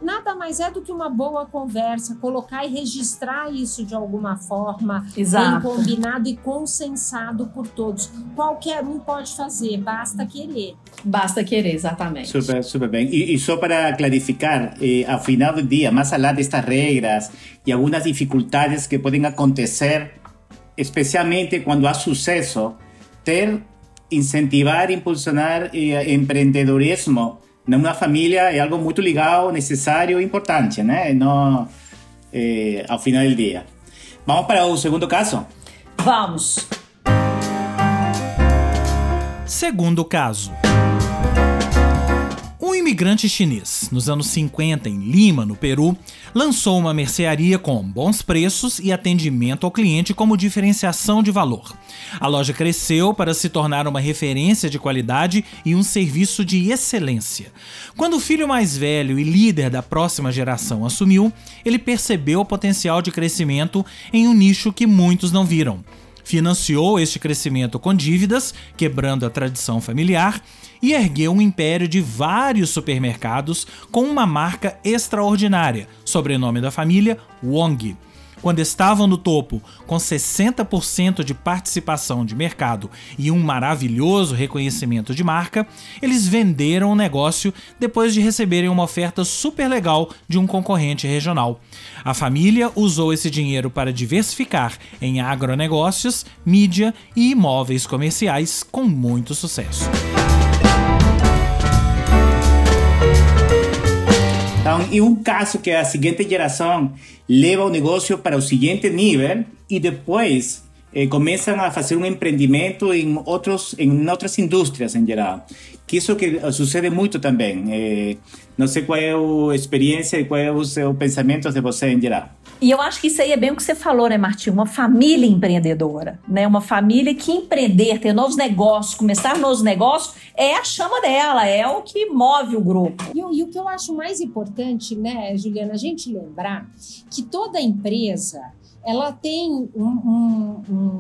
nada mais é do que uma boa conversa, colocar e registrar isso de alguma forma, Exato. bem combinado e consensado por todos. Qualquer um pode fazer, basta querer. Basta querer, exatamente. Super, super bem. E, e só para clarificar, eh, ao final do dia, mais além destas regras e algumas dificuldades que podem acontecer, especialmente quando há sucesso, ter, incentivar, impulsionar eh, empreendedorismo numa família é algo muito legal, necessário e importante, né? No, eh, ao final do dia. Vamos para o segundo caso? Vamos. Segundo caso. Um imigrante chinês, nos anos 50 em Lima, no Peru, lançou uma mercearia com bons preços e atendimento ao cliente como diferenciação de valor. A loja cresceu para se tornar uma referência de qualidade e um serviço de excelência. Quando o filho mais velho e líder da próxima geração assumiu, ele percebeu o potencial de crescimento em um nicho que muitos não viram financiou este crescimento com dívidas, quebrando a tradição familiar, e ergueu um império de vários supermercados com uma marca extraordinária, sobrenome da família Wong. Quando estavam no topo, com 60% de participação de mercado e um maravilhoso reconhecimento de marca, eles venderam o negócio depois de receberem uma oferta super legal de um concorrente regional. A família usou esse dinheiro para diversificar em agronegócios, mídia e imóveis comerciais com muito sucesso. Então, e um caso que a seguinte geração leva o negócio para o seguinte nível e depois eh, começam a fazer um empreendimento em outros em outras indústrias em geral que isso que sucede muito também eh, não sei qual é a experiência e qual é o seu pensamento de você em geral E eu acho que isso aí é bem o que você falou, né, Martim? Uma família empreendedora, né? Uma família que empreender, ter novos negócios, começar novos negócios, é a chama dela, é o que move o grupo. E, e o que eu acho mais importante, né, Juliana, a gente lembrar que toda empresa ela tem um, um, um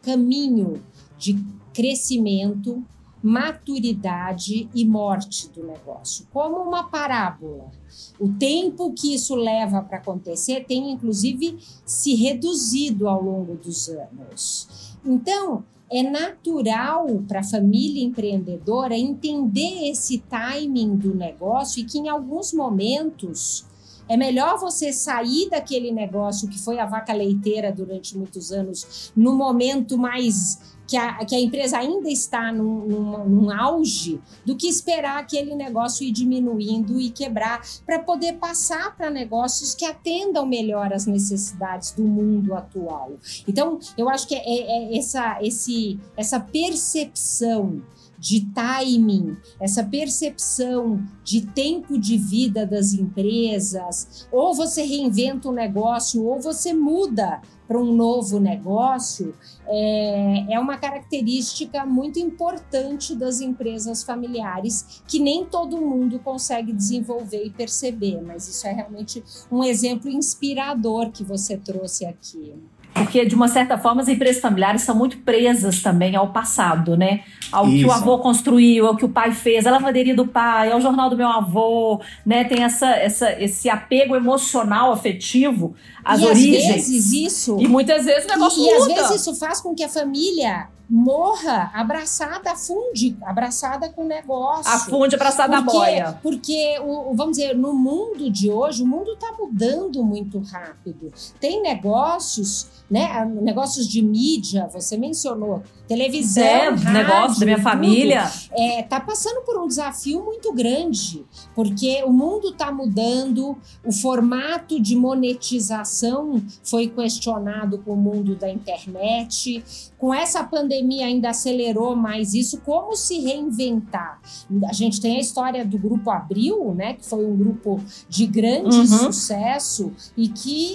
caminho de crescimento, maturidade e morte do negócio, como uma parábola. O tempo que isso leva para acontecer tem, inclusive, se reduzido ao longo dos anos. Então, é natural para a família empreendedora entender esse timing do negócio e que, em alguns momentos, é melhor você sair daquele negócio que foi a vaca leiteira durante muitos anos, no momento mais que a, que a empresa ainda está num, num, num auge, do que esperar aquele negócio ir diminuindo e quebrar, para poder passar para negócios que atendam melhor as necessidades do mundo atual. Então, eu acho que é, é, é essa, esse, essa percepção de timing, essa percepção de tempo de vida das empresas, ou você reinventa um negócio, ou você muda para um novo negócio, é, é uma característica muito importante das empresas familiares que nem todo mundo consegue desenvolver e perceber, mas isso é realmente um exemplo inspirador que você trouxe aqui. Porque, de uma certa forma, as empresas familiares são muito presas também ao passado, né? Ao Isso. que o avô construiu, ao que o pai fez, a lavanderia do pai, ao jornal do meu avô, né? Tem essa, essa, esse apego emocional, afetivo às e origens. Às vezes isso. E muitas vezes o negócio e, muda. E às vezes isso faz com que a família morra abraçada, afunde, abraçada com o negócio. Afunde, abraçada porque, a boia. Porque, o, vamos dizer, no mundo de hoje, o mundo está mudando muito rápido. Tem negócios, né? Negócios de mídia, você mencionou, televisão, é, rádio, negócio da minha tudo, família. É, tá passando por um desafio muito grande, porque o mundo está mudando, o formato de monetização foi questionado com o mundo da internet. Com essa pandemia ainda acelerou mais isso, como se reinventar? A gente tem a história do grupo Abril, né, que foi um grupo de grande uhum. sucesso e que,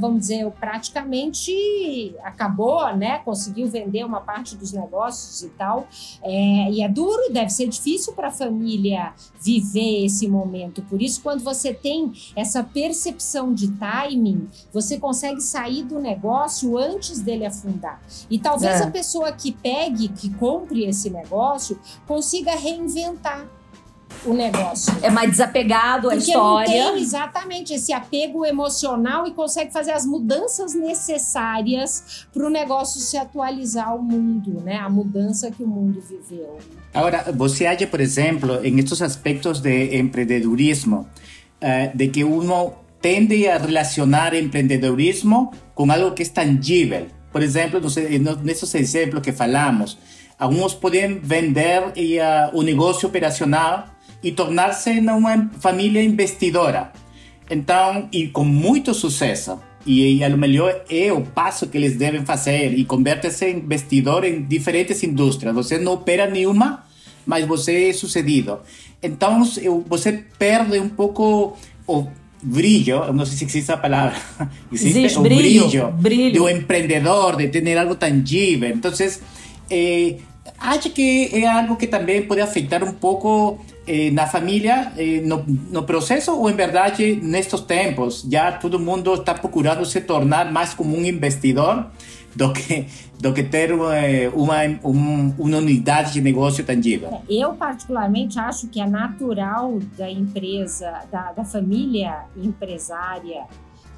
vamos dizer, praticamente acabou, né, conseguiu vender uma parte dos negócios e tal. É, e é duro, deve ser difícil para a família viver esse momento. Por isso, quando você tem essa percepção de timing, você consegue sair do negócio antes dele afundar. E talvez é. a pessoa que pegue, que compre esse negócio, consiga reinventar o negócio. É mais desapegado a história. Não tem exatamente esse apego emocional e consegue fazer as mudanças necessárias para o negócio se atualizar ao mundo, né? A mudança que o mundo viveu. Agora, você acha, por exemplo, em estes aspectos de empreendedorismo, eh, de que uno tende a relacionar empreendedorismo com algo que é tangível. Por exemplo, nesses exemplos que falamos, alguns podem vender o negócio operacional e tornar-se uma família investidora. Então, e com muito sucesso. E, e a melhor é o passo que eles devem fazer e converte-se em investidor em diferentes indústrias. Você não opera nenhuma, mas você é sucedido. Então, você perde um pouco o brilho, não sei se existe a palavra, [laughs] existe, existe o brilho, brilho, brilho do empreendedor, de ter algo tangível. Então, eh, acho que é algo que também pode afetar um pouco eh, na família, eh, no, no, processo, ou em verdade, nestes tempos, já todo mundo está procurando se tornar mais como um investidor do que, do que ter uma, um, uma unidade de negócio tangível? Eu, particularmente, acho que é natural da empresa, da, da família empresária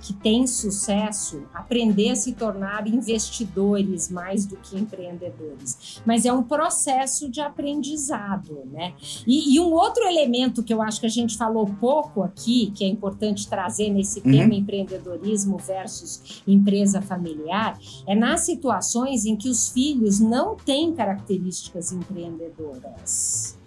que tem sucesso aprender a se tornar investidores mais do que empreendedores. Mas é um processo de aprendizado, né? E, e um outro elemento que eu acho que a gente falou pouco aqui, que é importante trazer nesse uhum. tema empreendedorismo versus empresa familiar, é nas situações em que os filhos não têm características empreendedoras.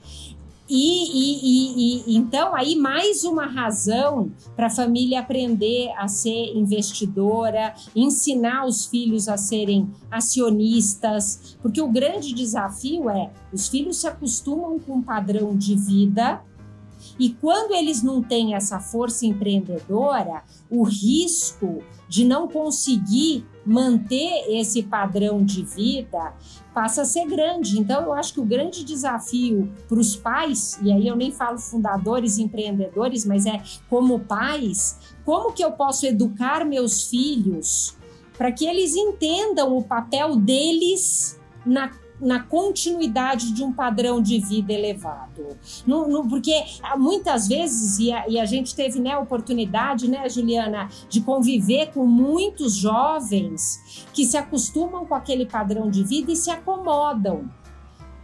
E, e, e, então, aí mais uma razão para a família aprender a ser investidora, ensinar os filhos a serem acionistas, porque o grande desafio é os filhos se acostumam com um padrão de vida E quando eles não têm essa força empreendedora, o risco de não conseguir manter esse padrão de vida passa a ser grande. Então, eu acho que o grande desafio para os pais, e aí eu nem falo fundadores, empreendedores, mas é como pais, como que eu posso educar meus filhos para que eles entendam o papel deles na na continuidade de um padrão de vida elevado. No, no, porque ah, muitas vezes, e a, e a, gente teve né, a oportunidade, né, Juliana, de conviver com muitos jovens que se acostumam com aquele padrão de vida e se acomodam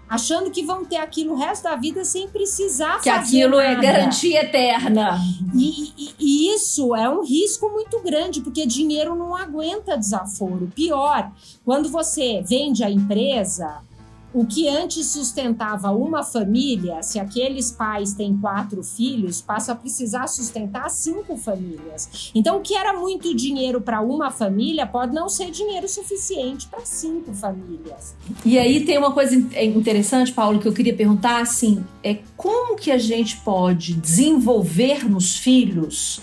achando que vão ter aquilo o resto da vida sem precisar que fazer aquilo é nada. é garantia eterna. E, e, e, isso é um risco muito grande, porque dinheiro não aguenta desaforo. Pior, quando você vende a empresa, o que antes sustentava uma família, se aqueles pais têm quatro filhos, passa a precisar sustentar cinco famílias. Então, o que era muito dinheiro para uma família pode não ser dinheiro suficiente para cinco famílias. E aí tem uma coisa interessante, Paulo, que eu queria perguntar, assim, é como que a gente pode desenvolver nos filhos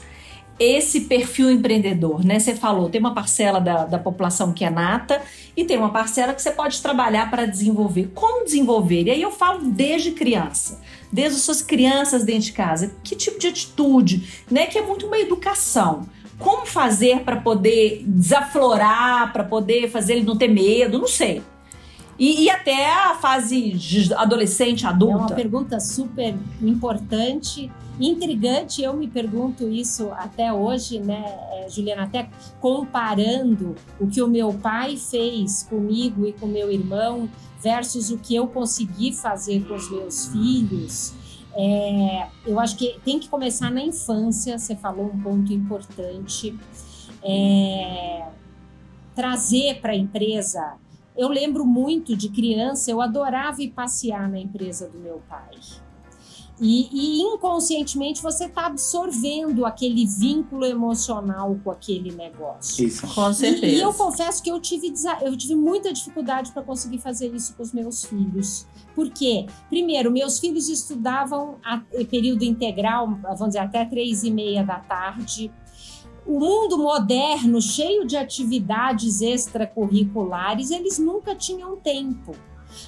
esse perfil empreendedor, né? Você falou, tem uma parcela da, da população que é nata e tem uma parcela que você pode trabalhar para desenvolver. Como desenvolver? E aí eu falo desde criança, desde as suas crianças dentro de casa. Que tipo de atitude, né? Que é muito uma educação. Como fazer para poder desaflorar, para poder fazer ele não ter medo, não sei. E, e, até a fase adolescente, adulta. É uma pergunta super importante intrigante. Eu me pergunto isso até hoje, né, é, Juliana, até comparando o que o meu pai fez comigo e com meu irmão versus o que eu consegui fazer com os meus filhos. É, eu acho que tem que começar na infância. Você falou um ponto importante. É, trazer para a empresa. Eu lembro muito de criança, eu adorava ir passear na empresa do meu pai. E, e inconscientemente você está absorvendo aquele vínculo emocional com aquele negócio. Isso. Com certeza. E, e eu confesso que eu tive, eu tive muita dificuldade para conseguir fazer isso com os meus filhos. Por quê? Primeiro, meus filhos estudavam a período integral, vamos dizer, até três e meia da tarde o mundo moderno, cheio de atividades extracurriculares, eles nunca tinham tempo.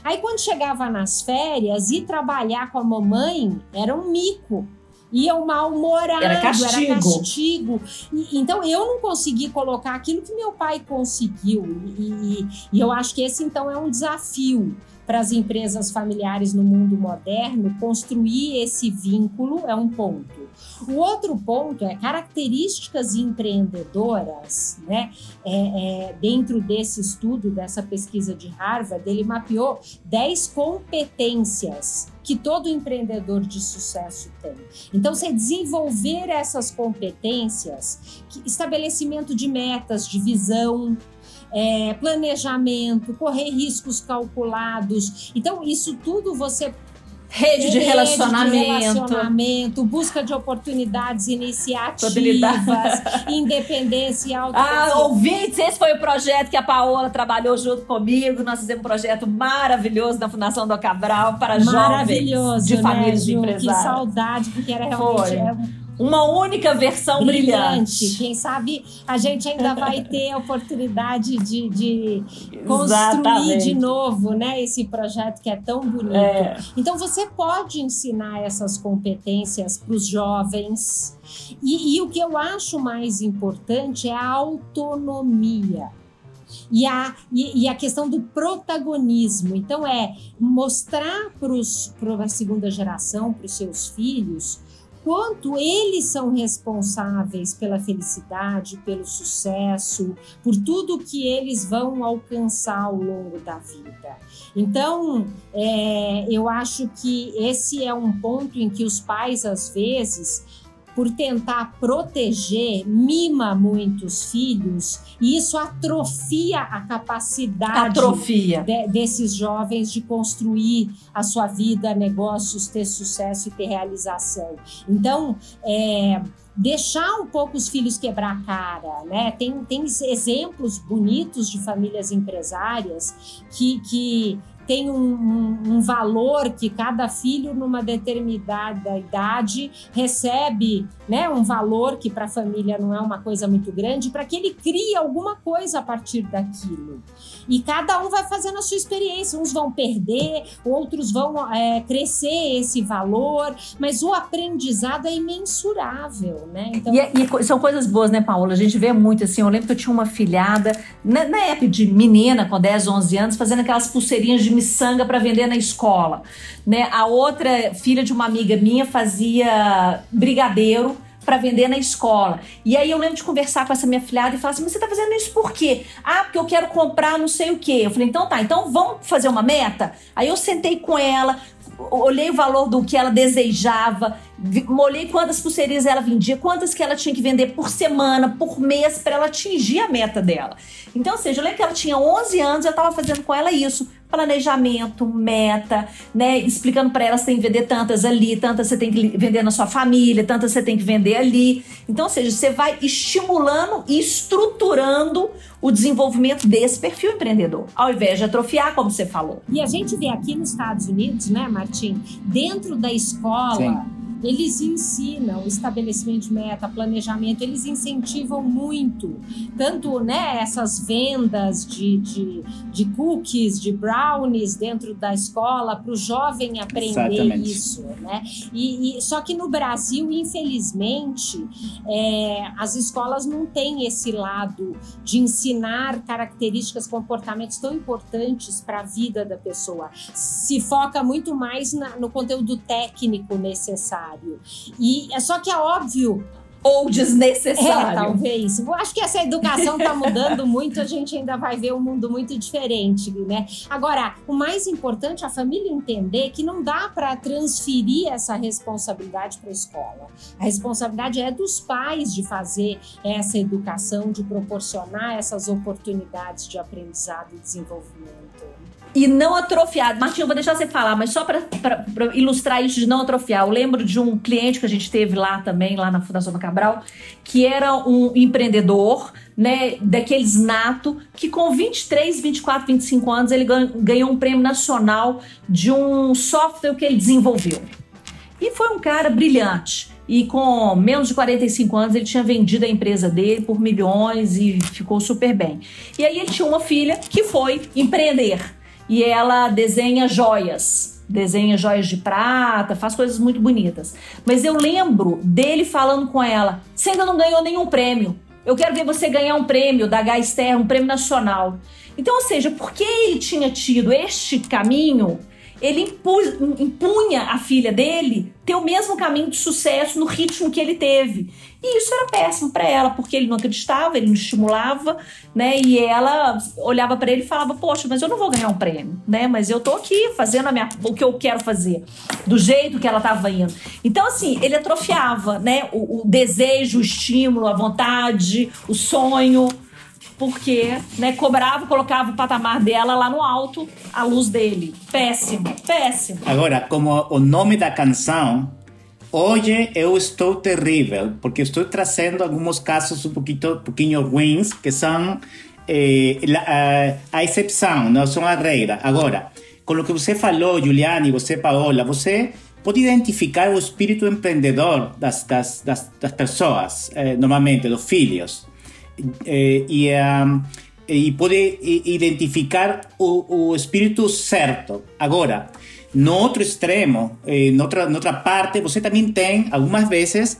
Aí quando chegava nas férias, ir trabalhar com a mamãe era um mico. Iam mal-humorado, era castigo. Era castigo. E, então eu não consegui colocar aquilo que meu pai conseguiu. E, e, e eu acho que esse então é um desafio para as empresas familiares no mundo moderno, construir esse vínculo é um ponto. O outro ponto é características empreendedoras, né? É, é, dentro desse estudo, dessa pesquisa de Harvard, ele mapeou 10 competências que todo empreendedor de sucesso tem. Então, você desenvolver essas competências, estabelecimento de metas, de visão, é, planejamento, correr riscos calculados. Então, isso tudo você Rede de relacionamento. de relacionamento, busca de oportunidades iniciativas, independência e autoconfiança. Ah, ouvintes, esse foi o projeto que a Paola trabalhou junto comigo. Nós fizemos um projeto maravilhoso na Fundação do Cabral para jovens de famílias né, de empresários. Que saudade, porque era realmente... Foi uma única versão brilhante. brilhante. Quem sabe a gente ainda vai ter a oportunidade de, de construir de novo né, esse projeto que é tão bonito. É. Então, você pode ensinar essas competências para os jovens. E, e o que eu acho mais importante é a autonomia. E a, e, e, a questão do protagonismo. Então, é mostrar para a segunda geração, para os seus filhos, quanto eles são responsáveis pela felicidade, pelo sucesso, por tudo que eles vão alcançar ao longo da vida. Então, é, eu acho que esse é um ponto em que os pais, às vezes, por tentar proteger, mima muitos filhos e isso atrofia a capacidade atrofia. De, desses jovens de construir a sua vida, negócios, ter sucesso e ter realização. Então, é, deixar um pouco os filhos quebrar a cara, né? Tem, tem exemplos bonitos de famílias empresárias que, que tem um, um, um valor que cada filho, numa determinada idade, recebe né, um valor que para a família não é uma coisa muito grande, para que ele crie alguma coisa a partir daquilo. E cada um vai fazendo a sua experiência. Uns vão perder, outros vão é, crescer esse valor, mas o aprendizado é imensurável, né? Então... E, e, são coisas boas, né, Paula? A gente vê muito assim. Eu lembro que eu tinha uma filhada, na, na época de menina, com 10, 11 anos, fazendo aquelas pulseirinhas de miçanga para vender na escola. Né? A outra filha de uma amiga minha fazia brigadeiro para vender na escola. E aí eu lembro de conversar com essa minha filhada e falar assim: mas você tá fazendo isso por quê? Ah, porque eu quero comprar não sei o quê. Eu falei: então tá, então vamos fazer uma meta? Aí eu sentei com ela, olhei o valor do que ela desejava, olhei quantas pulseirinhas ela vendia, quantas que ela tinha que vender por semana, por mês, para ela atingir a meta dela. Então, ou seja, eu lembro que ela tinha 11 anos, eu estava fazendo com ela isso planejamento, meta, né? Explicando para ela você tem que vender tantas ali, tantas você tem que vender na sua família, tantas você tem que vender ali. Então, ou seja, você vai estimulando e estruturando o desenvolvimento desse perfil empreendedor, ao invés de atrofiar, como você falou. E a gente vê aqui nos Estados Unidos, né, Martim, dentro da escola. Sim eles ensinam estabelecimento de meta, planejamento, eles incentivam muito, tanto né, essas vendas de, de, de cookies, de brownies dentro da escola, para o jovem aprender Exatamente. isso. Né? E, e, só que no Brasil, infelizmente, é, as escolas não têm esse lado de ensinar características, comportamentos tão importantes para a vida da pessoa. Se foca muito mais na, no conteúdo técnico necessário necessário. E é só que é óbvio ou desnecessário. É, talvez. Eu acho que essa educação está mudando [laughs] muito, a gente ainda vai ver um mundo muito diferente, né? Agora, o mais importante é a família entender que não dá para transferir essa responsabilidade para a escola. A responsabilidade é dos pais de fazer essa educação, de proporcionar essas oportunidades de aprendizado e desenvolvimento e não atrofiado. Martinho, vou deixar você falar, mas só para ilustrar isso de não atrofiar. Eu lembro de um cliente que a gente teve lá também, lá na Fundação Cabral, que era um empreendedor, né, daqueles nato, que com 23, 24, 25 anos ele ganhou um prêmio nacional de um software que ele desenvolveu. E foi um cara brilhante. E com menos de 45 anos, ele tinha vendido a empresa dele por milhões e ficou super bem. E aí ele tinha uma filha que foi empreender e ela desenha joias. Desenha joias de prata, faz coisas muito bonitas. Mas eu lembro dele falando com ela: você ainda não ganhou nenhum prêmio. Eu quero ver você ganhar um prêmio da Gaster, um prêmio nacional. Então, ou seja, porque ele tinha tido este caminho, ele impunha a filha dele ter o mesmo caminho de sucesso no ritmo que ele teve. E isso era péssimo para ela, porque ele não acreditava, ele não estimulava, né? E ela olhava para ele e falava: "Poxa, mas eu não vou ganhar um prêmio, né? Mas eu tô aqui fazendo minha, o que eu quero fazer, do jeito que ela estava indo". Então assim, ele atrofiava, né, o, o desejo, o estímulo, a vontade, o sonho, porque né, cobrava, colocava o patamar dela lá no alto, a luz dele. Péssimo, péssimo. Agora, como o nome da canção, hoje eu estou terrível, porque estou trazendo alguns casos um pouquinho, um pouquinho ruins, que são eh, a, a exceção, não são a regra. Agora, com o que você falou, Juliane, você, Paola, você pode identificar o espírito empreendedor das, das, das, das pessoas, eh, normalmente dos filhos eh, e, um, identificar o, o espírito certo. Agora, no outro extremo, eh, noutra, noutra parte, você também tem, algumas vezes,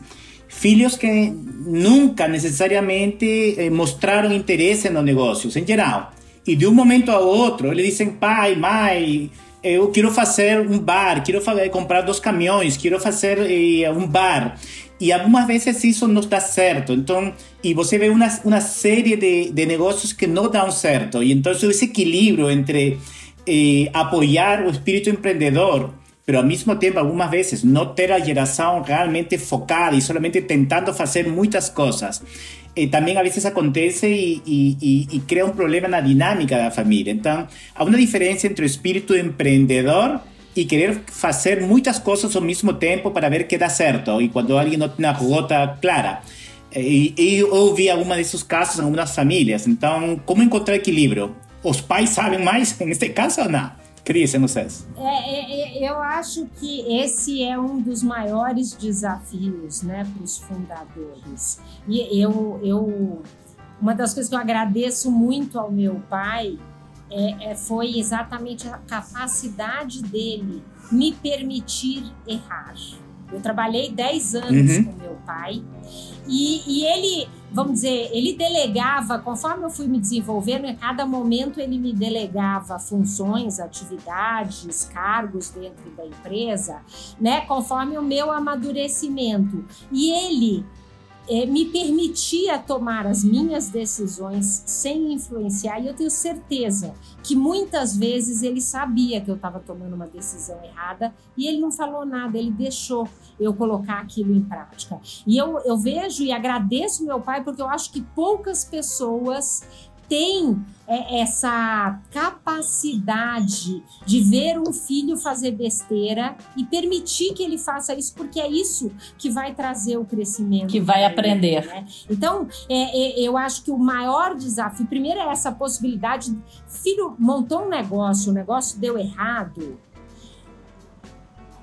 filhos que nunca necessariamente eh, mostraram interesse nos negócios, em geral. E de um momento a outro, eles dizem, pai, mãe, eu quero fazer um bar, quero fazer, comprar dois caminhões, quero fazer eh, um bar. E algumas vezes isso não dá certo. Então, e você vê uma, uma série de, de negócios que não dão certo. E então, esse equilíbrio entre eh, apoiar o espírito empreendedor, pero ao mesmo tempo, algumas vezes, não ter a geração realmente focada e solamente tentando fazer muitas coisas. Eh, também, às vezes, acontece e, e, e, cria um problema na dinâmica da família. Então, há uma diferença entre o espírito empreendedor y querer hacer muchas cosas al mismo tiempo para ver qué da certo y cuando alguien no tiene una rota clara. E, e eu vi alguma desses casos em algumas famílias. Então, como encontrar equilíbrio? Os pais sabem mais neste caso ou não? Crescem vocês? É, é, é, eu acho que esse é um dos maiores desafios né, para os fundadores. E eu, eu, uma das coisas que eu agradeço muito ao meu pai é, é, foi exatamente a capacidade dele me permitir errar. Eu trabalhei 10 anos uhum. com meu pai e, e, ele, vamos dizer, ele delegava, conforme eu fui me desenvolvendo, em cada momento ele me delegava funções, atividades, cargos dentro da empresa, né, conforme o meu amadurecimento. E ele me permitia tomar as minhas decisões sem influenciar, e eu tenho certeza que muitas vezes ele sabia que eu estava tomando uma decisão errada e ele não falou nada, ele deixou eu colocar aquilo em prática. E eu, eu vejo e agradeço meu pai porque eu acho que poucas pessoas tem é, essa capacidade de ver um filho fazer besteira e permitir que ele faça isso, porque é isso que vai trazer o crescimento. Que vai aprender. Né? Então, é, é, eu acho que o maior desafio, primeiro, é essa possibilidade: filho montou um negócio, o negócio deu errado.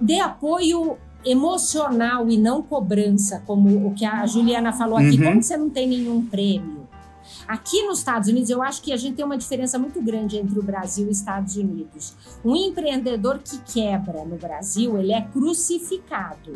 Dê apoio emocional e não cobrança, como o que a Juliana falou aqui. Uhum. Como você não tem nenhum prêmio? Aqui nos Estados Unidos, eu acho que a gente tem uma diferença muito grande entre o Brasil e os Estados Unidos. Um empreendedor que quebra no Brasil, ele é crucificado.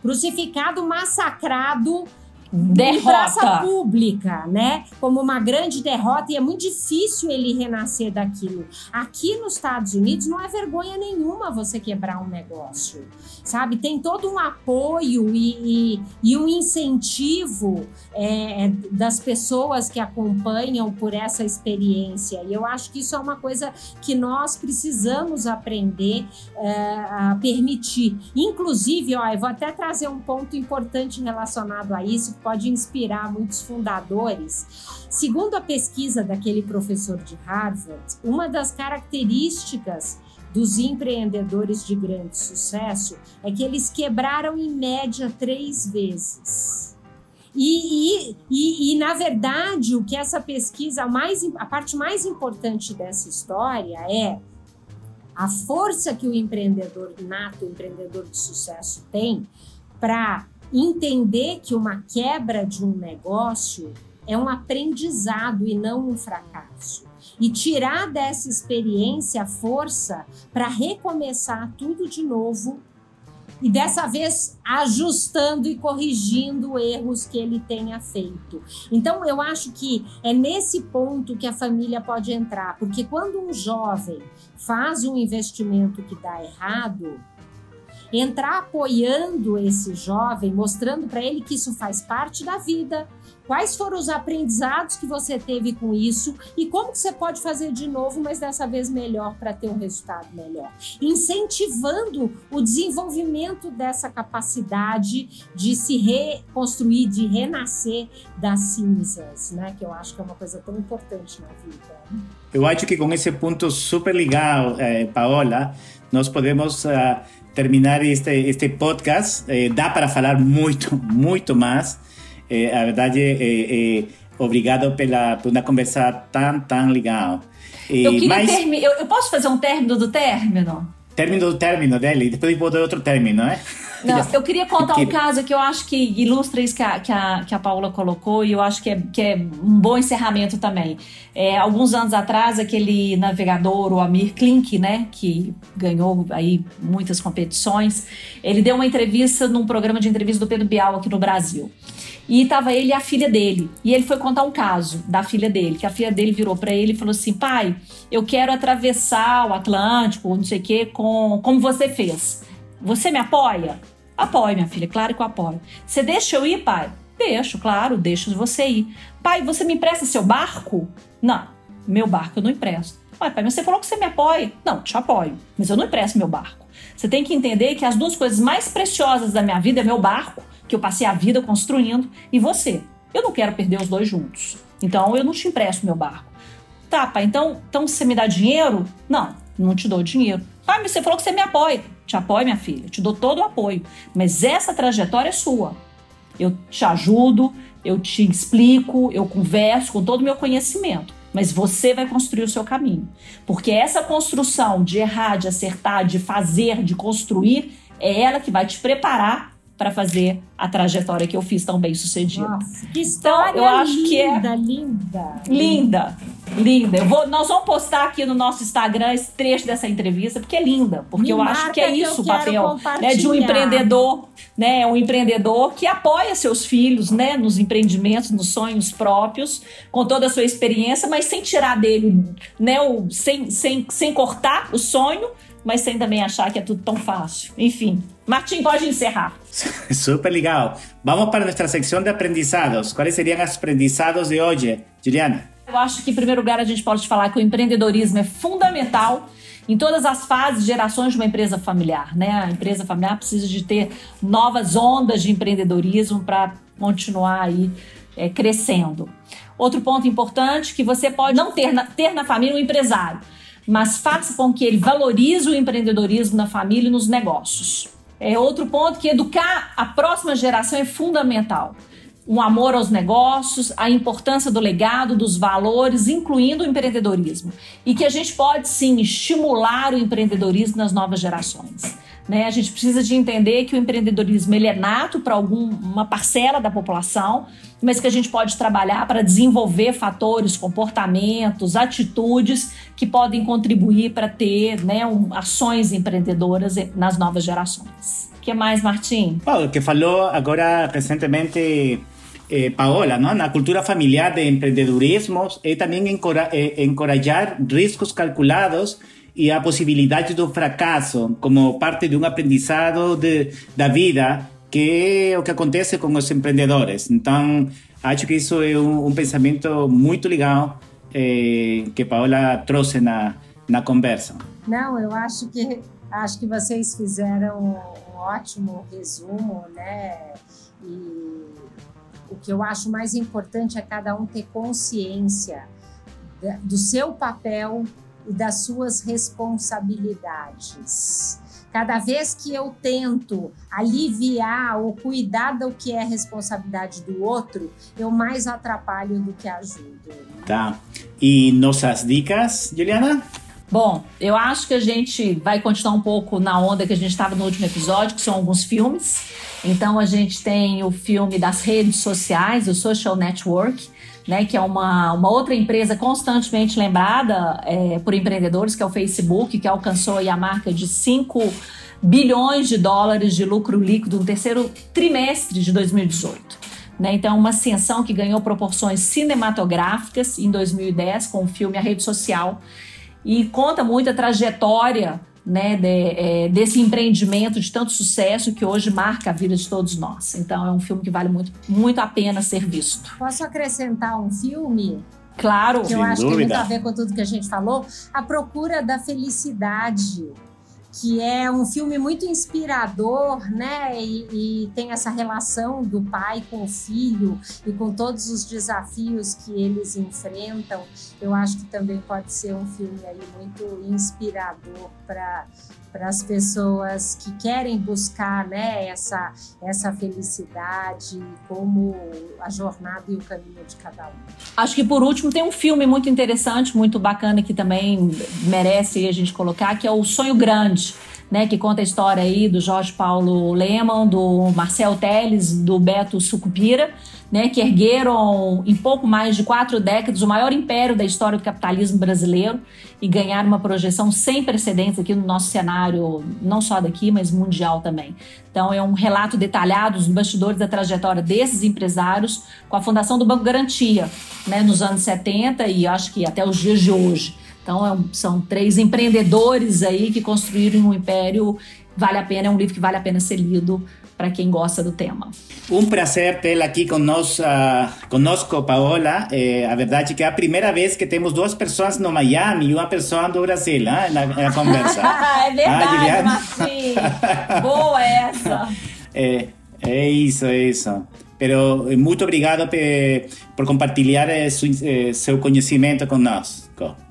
Crucificado, massacrado derrota praça pública, né? Como uma grande derrota e é muito difícil ele renascer daquilo. Aqui nos Estados Unidos não é vergonha nenhuma você quebrar um negócio, sabe? Tem todo um apoio e, e, e um incentivo é, das pessoas que acompanham por essa experiência. E eu acho que isso é uma coisa que nós precisamos aprender é, a permitir. Inclusive, ó, eu vou até trazer um ponto importante relacionado a isso pode inspirar muitos fundadores. Segundo a pesquisa daquele professor de Harvard, uma das características dos empreendedores de grande sucesso é que eles quebraram em média três vezes. E, e, e, e, na verdade, o que essa pesquisa, mais, a parte mais importante dessa história é a força que o empreendedor nato, o empreendedor de sucesso tem para entender que uma quebra de um negócio é um aprendizado e não um fracasso. E tirar dessa experiência a força para recomeçar tudo de novo e dessa vez ajustando e corrigindo erros que ele tenha feito. Então, eu acho que é nesse ponto que a família pode entrar, porque quando um jovem faz um investimento que dá errado, entrar apoiando esse jovem, mostrando para ele que isso faz parte da vida, quais foram os aprendizados que você teve com isso e como que você pode fazer de novo, mas dessa vez melhor para ter um resultado melhor. Incentivando o desenvolvimento dessa capacidade de se reconstruir, de renascer das cinzas, né? Que eu acho que é uma coisa tão importante na vida. Eu acho que com esse ponto super legal, eh, Paola, nós podemos uh, terminar este, este podcast. Eh, dá para falar muito, [laughs] muito mais. A verdade, é, obrigado pela, por uma conversa tão, tão legal. eu, queria mas... eu, eu posso fazer um término do término? Término do término dele, depois vou dar outro término, né? Não, eu queria contar um caso que eu acho que ilustra isso que a, que a, que a Paula colocou e eu acho que é, que é um bom encerramento também. É, alguns anos atrás, aquele navegador, o Amir Klink, né, que ganhou aí muitas competições, ele deu uma entrevista num programa de entrevista do Pedro Bial aqui no Brasil. E estava ele e a filha dele. E ele foi contar um caso da filha dele, que a filha dele virou para ele e falou assim: pai, eu quero atravessar o Atlântico, não sei o quê, com, como você fez. Você me apoia? Apoio, minha filha, claro que eu apoio. Você deixa eu ir, pai? Deixo, claro, deixo você ir. Pai, você me empresta seu barco? Não, meu barco eu não empresto. Pai, pai, mas você falou que você me apoia. Não, te apoio, mas eu não empresto meu barco. Você tem que entender que as duas coisas mais preciosas da minha vida é meu barco, que eu passei a vida construindo, e você. Eu não quero perder os dois juntos. Então eu não te empresto meu barco. Tá, pai, então, então você me dá dinheiro? Não, não te dou dinheiro. Pai, mas você falou que você me apoia. Te apoio, minha filha, te dou todo o apoio. Mas essa trajetória é sua. Eu te ajudo, eu te explico, eu converso com todo o meu conhecimento. mas você vai construir o seu caminho. Porque essa construção de errar, de acertar, de fazer, de construir, é ela que vai te preparar para fazer a trajetória que eu fiz tão bem sucedida. Nossa, que história então, eu acho linda, que é linda. Linda, linda. Eu vou, nós vamos postar aqui no nosso Instagram esse trecho dessa entrevista, porque é linda. Porque Me eu acho que é que isso o papel né, de um empreendedor, né? Um empreendedor que apoia seus filhos, né? Nos empreendimentos, nos sonhos próprios, com toda a sua experiência, mas sem tirar dele, né? O, sem, sem, sem cortar o sonho, mas sem também achar que é tudo tão fácil. Enfim. Martim, pode encerrar. [laughs] Súper legal. Vamos para nuestra sección de aprendizados. ¿Cuáles serían los aprendizados de hoy, Juliana? Eu acho que, em primeiro lugar, a gente pode falar que o empreendedorismo é fundamental em todas as fases, gerações de uma empresa familiar. Né? A empresa familiar precisa de ter novas ondas de empreendedorismo para continuar aí é, crescendo. Outro ponto importante que você pode não ter na, ter na família um empresário, mas faça com que ele valorize o empreendedorismo na família e nos negócios. É outro ponto que educar a próxima geração é fundamental um amor aos negócios, a importância do legado, dos valores, incluindo o empreendedorismo. E que a gente pode sim estimular o empreendedorismo nas novas gerações. Né? A gente precisa de entender que o empreendedorismo ele é nato para alguma parcela da população, mas que a gente pode trabalhar para desenvolver fatores, comportamentos, atitudes que podem contribuir para ter né, um, ações empreendedoras nas novas gerações. O que mais, Martim? O que falou agora recentemente eh, Paola. Na cultura familiar de empreendedorismo é também eh, encorajar riscos calculados e a possibilidade do fracasso como parte de um aprendizado de, da vida, que é o que acontece com os empreendedores. Então, acho que isso é um, um pensamento muito legal eh, que Paola trouxe na, na conversa. Não, eu acho que acho que vocês fizeram um ótimo resumo, né? E o que eu acho mais importante é cada um ter consciência do seu papel e das suas responsabilidades. Cada vez que eu tento aliviar ou cuidar do que é responsabilidade do outro, eu mais atrapalho do que ajudo. Tá. E nossas dicas, Juliana? Bom, eu acho que a gente vai continuar um pouco na onda que a gente estava no último episódio, que são alguns filmes. Então a gente tem o filme das redes sociais, o Social Network, né, que é uma, uma outra empresa constantemente lembrada é, por empreendedores, que é o Facebook, que alcançou a marca de 5 bilhões de dólares de lucro líquido no terceiro trimestre de 2018. Né? Então, uma ascensão que ganhou proporções cinematográficas em 2010 com o filme A Rede Social e conta muito a trajetória né, de, é, desse empreendimento de tanto sucesso que hoje marca a vida de todos nós. Então, é um filme que vale muito, muito a pena ser visto. Posso acrescentar um filme Claro, que eu Sem acho que tem dúvida. muito a ver com tudo que a gente falou? A Procura da Felicidade, que é um filme muito inspirador, né? E, e tem essa relação do pai com o filho e com todos os desafios que eles enfrentam. Eu acho que também pode ser um filme aí muito inspirador para para as pessoas que querem buscar né, essa, essa felicidade, como a jornada e o caminho de cada um. Acho que por último tem um filme muito interessante, muito bacana que também merece a gente colocar, que é o Sonho Grande, né, que conta a história aí do Jorge Paulo Leman, do Marcel Teles, do Beto Sucupira, né, que ergueram em pouco mais de quatro décadas o maior império da história do capitalismo brasileiro e ganharam uma projeção sem precedentes aqui no nosso cenário, não só daqui, mas mundial também. Então é um relato detalhado dos bastidores da trajetória desses empresários com a fundação do Banco Garantia, né, nos anos 70 e acho que até os dias de hoje. Então é são três empreendedores aí que construíram um império. Vale a pena, é um livro que vale a pena ser lido para quem gosta do tema. Um prazer tê-la aqui conosco, conosco Paola. É, a verdade é que é a primeira vez que temos duas pessoas no Miami e uma pessoa do Brasil né, na, na conversa. [laughs] é verdade. Martim. Boa essa. [laughs] É, é isso, é isso. Pero muito obrigado por compartilhar seu conhecimento conosco.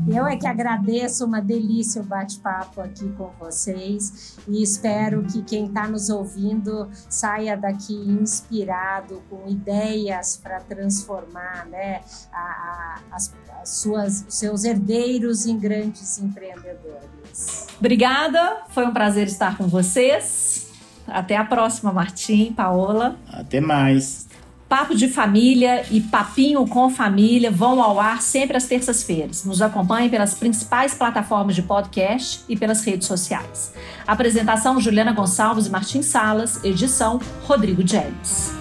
Eu é que agradeço, uma delícia o bate-papo aqui com vocês e espero que quem está nos ouvindo saia daqui inspirado, com ideias para transformar né, a, a, as, as suas, seus herdeiros em grandes empreendedores. Obrigada, foi um prazer estar com vocês. Até a próxima, Martim, Paola. Até mais. Papo de Família e Papinho com Família vão ao ar sempre às terças-feiras. Nos acompanhe pelas principais plataformas de podcast e pelas redes sociais. Apresentação Juliana Gonçalves e Martim Salas, edição Rodrigo James.